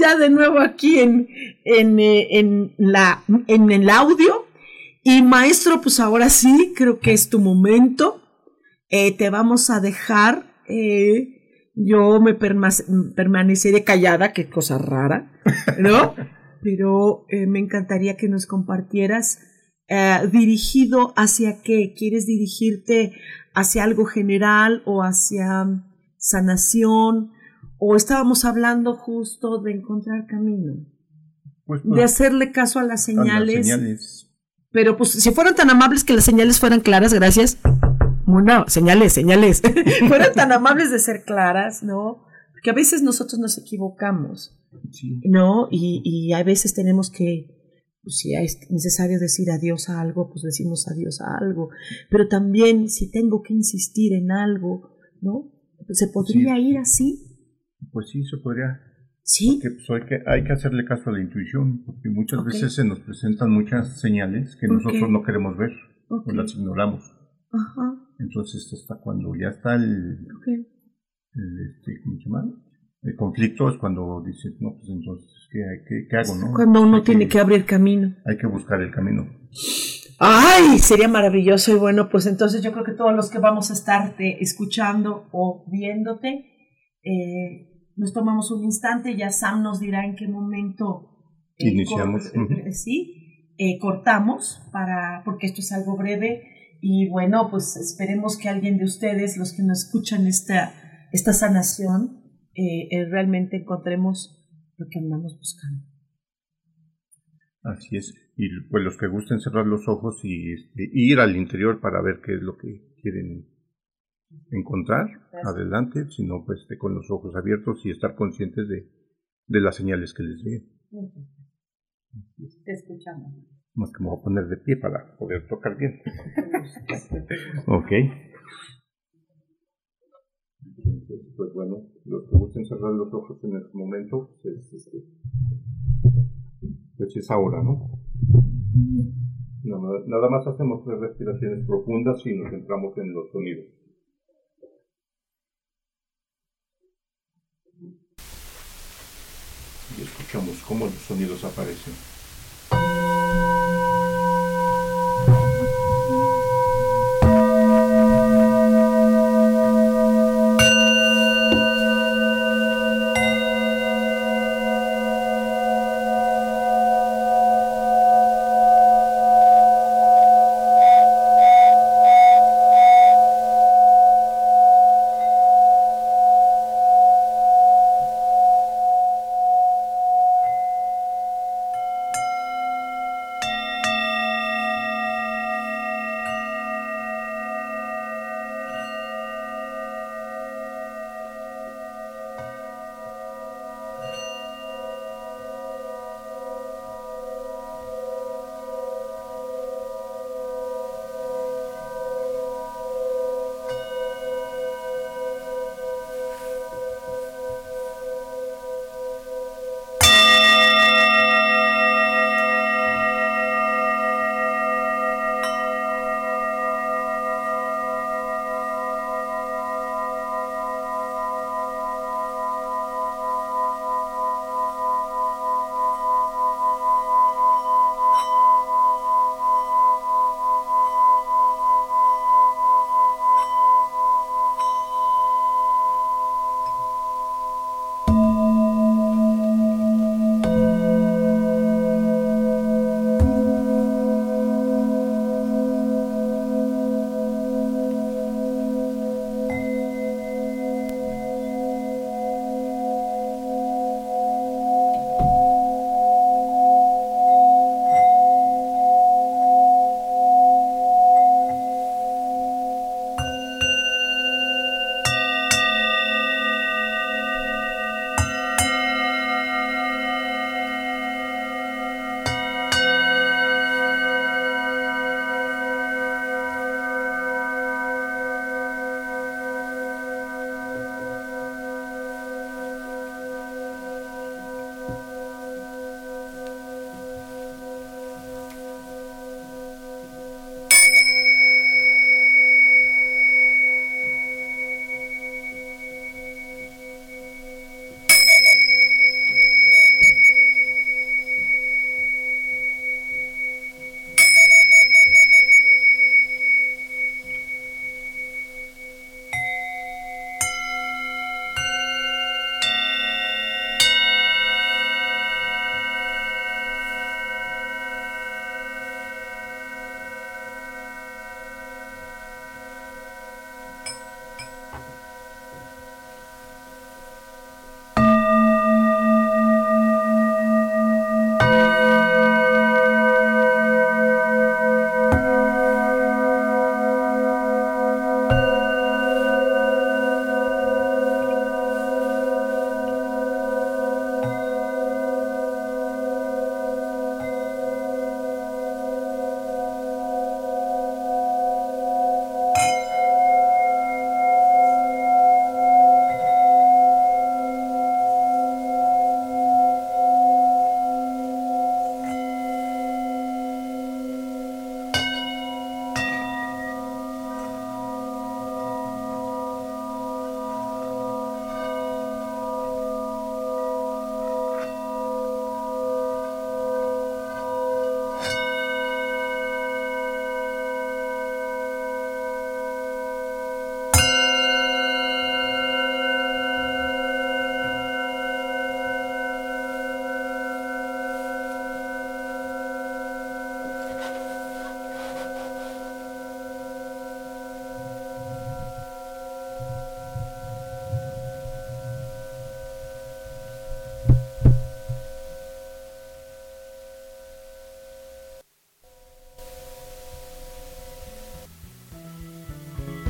[SPEAKER 1] Ya de nuevo aquí en, en, eh, en, la, en el audio. Y maestro, pues ahora sí, creo que es tu momento. Eh, te vamos a dejar. Eh, yo me permaneceré callada, qué cosa rara, ¿no? [laughs] Pero me encantaría que nos compartieras dirigido hacia qué. ¿Quieres dirigirte hacia algo general o hacia sanación? O estábamos hablando justo de encontrar camino, pues, de hacerle caso a las, señales, Pero pues si fueron tan amables que las señales fueran claras, gracias. Bueno, señales, señales. [laughs] fueron tan amables de ser claras, ¿no? Porque a veces nosotros nos equivocamos, ¿no? Y, y a veces tenemos que, pues, si es necesario decir adiós a algo, pues decimos adiós a algo. Pero también si tengo que insistir en algo, ¿no? Se podría ir así
[SPEAKER 2] pues sí, se podría. Sí. Porque pues, hay, que, hay que hacerle caso a la intuición, porque muchas veces se nos presentan muchas señales que nosotros no queremos ver o las ignoramos. Ajá. Entonces, hasta cuando ya está el, el este, ¿cómo se llama? El conflicto es cuando dices, no, pues entonces, ¿qué, qué, hago? No?
[SPEAKER 1] Cuando uno tiene que, que abrir camino.
[SPEAKER 2] Hay que buscar el camino.
[SPEAKER 1] Ay, sería maravilloso y bueno, pues entonces yo creo que todos los que vamos a estarte escuchando o viéndote, eh, nos tomamos un instante, ya Sam nos dirá en qué momento
[SPEAKER 2] eh, iniciamos.
[SPEAKER 1] Eh, sí, eh, cortamos para, porque esto es algo breve y bueno, pues esperemos que alguien de ustedes, los que nos escuchan esta, esta sanación, realmente encontremos lo que andamos buscando.
[SPEAKER 2] Así es. Y pues los que gusten cerrar los ojos y este, ir al interior para ver qué es lo que quieren encontrar, adelante, sino pues con los ojos abiertos y estar conscientes de, de las señales que les den.
[SPEAKER 1] Te escuchamos.
[SPEAKER 2] Más que me voy a poner de pie para poder tocar bien. [laughs] ok. pues bueno, los que gusten cerrar los ojos en este momento, pues, este, pues es ahora, ¿no? Nada, nada más hacemos tres respiraciones profundas y nos centramos en los sonidos. Escuchamos cómo los sonidos aparecen.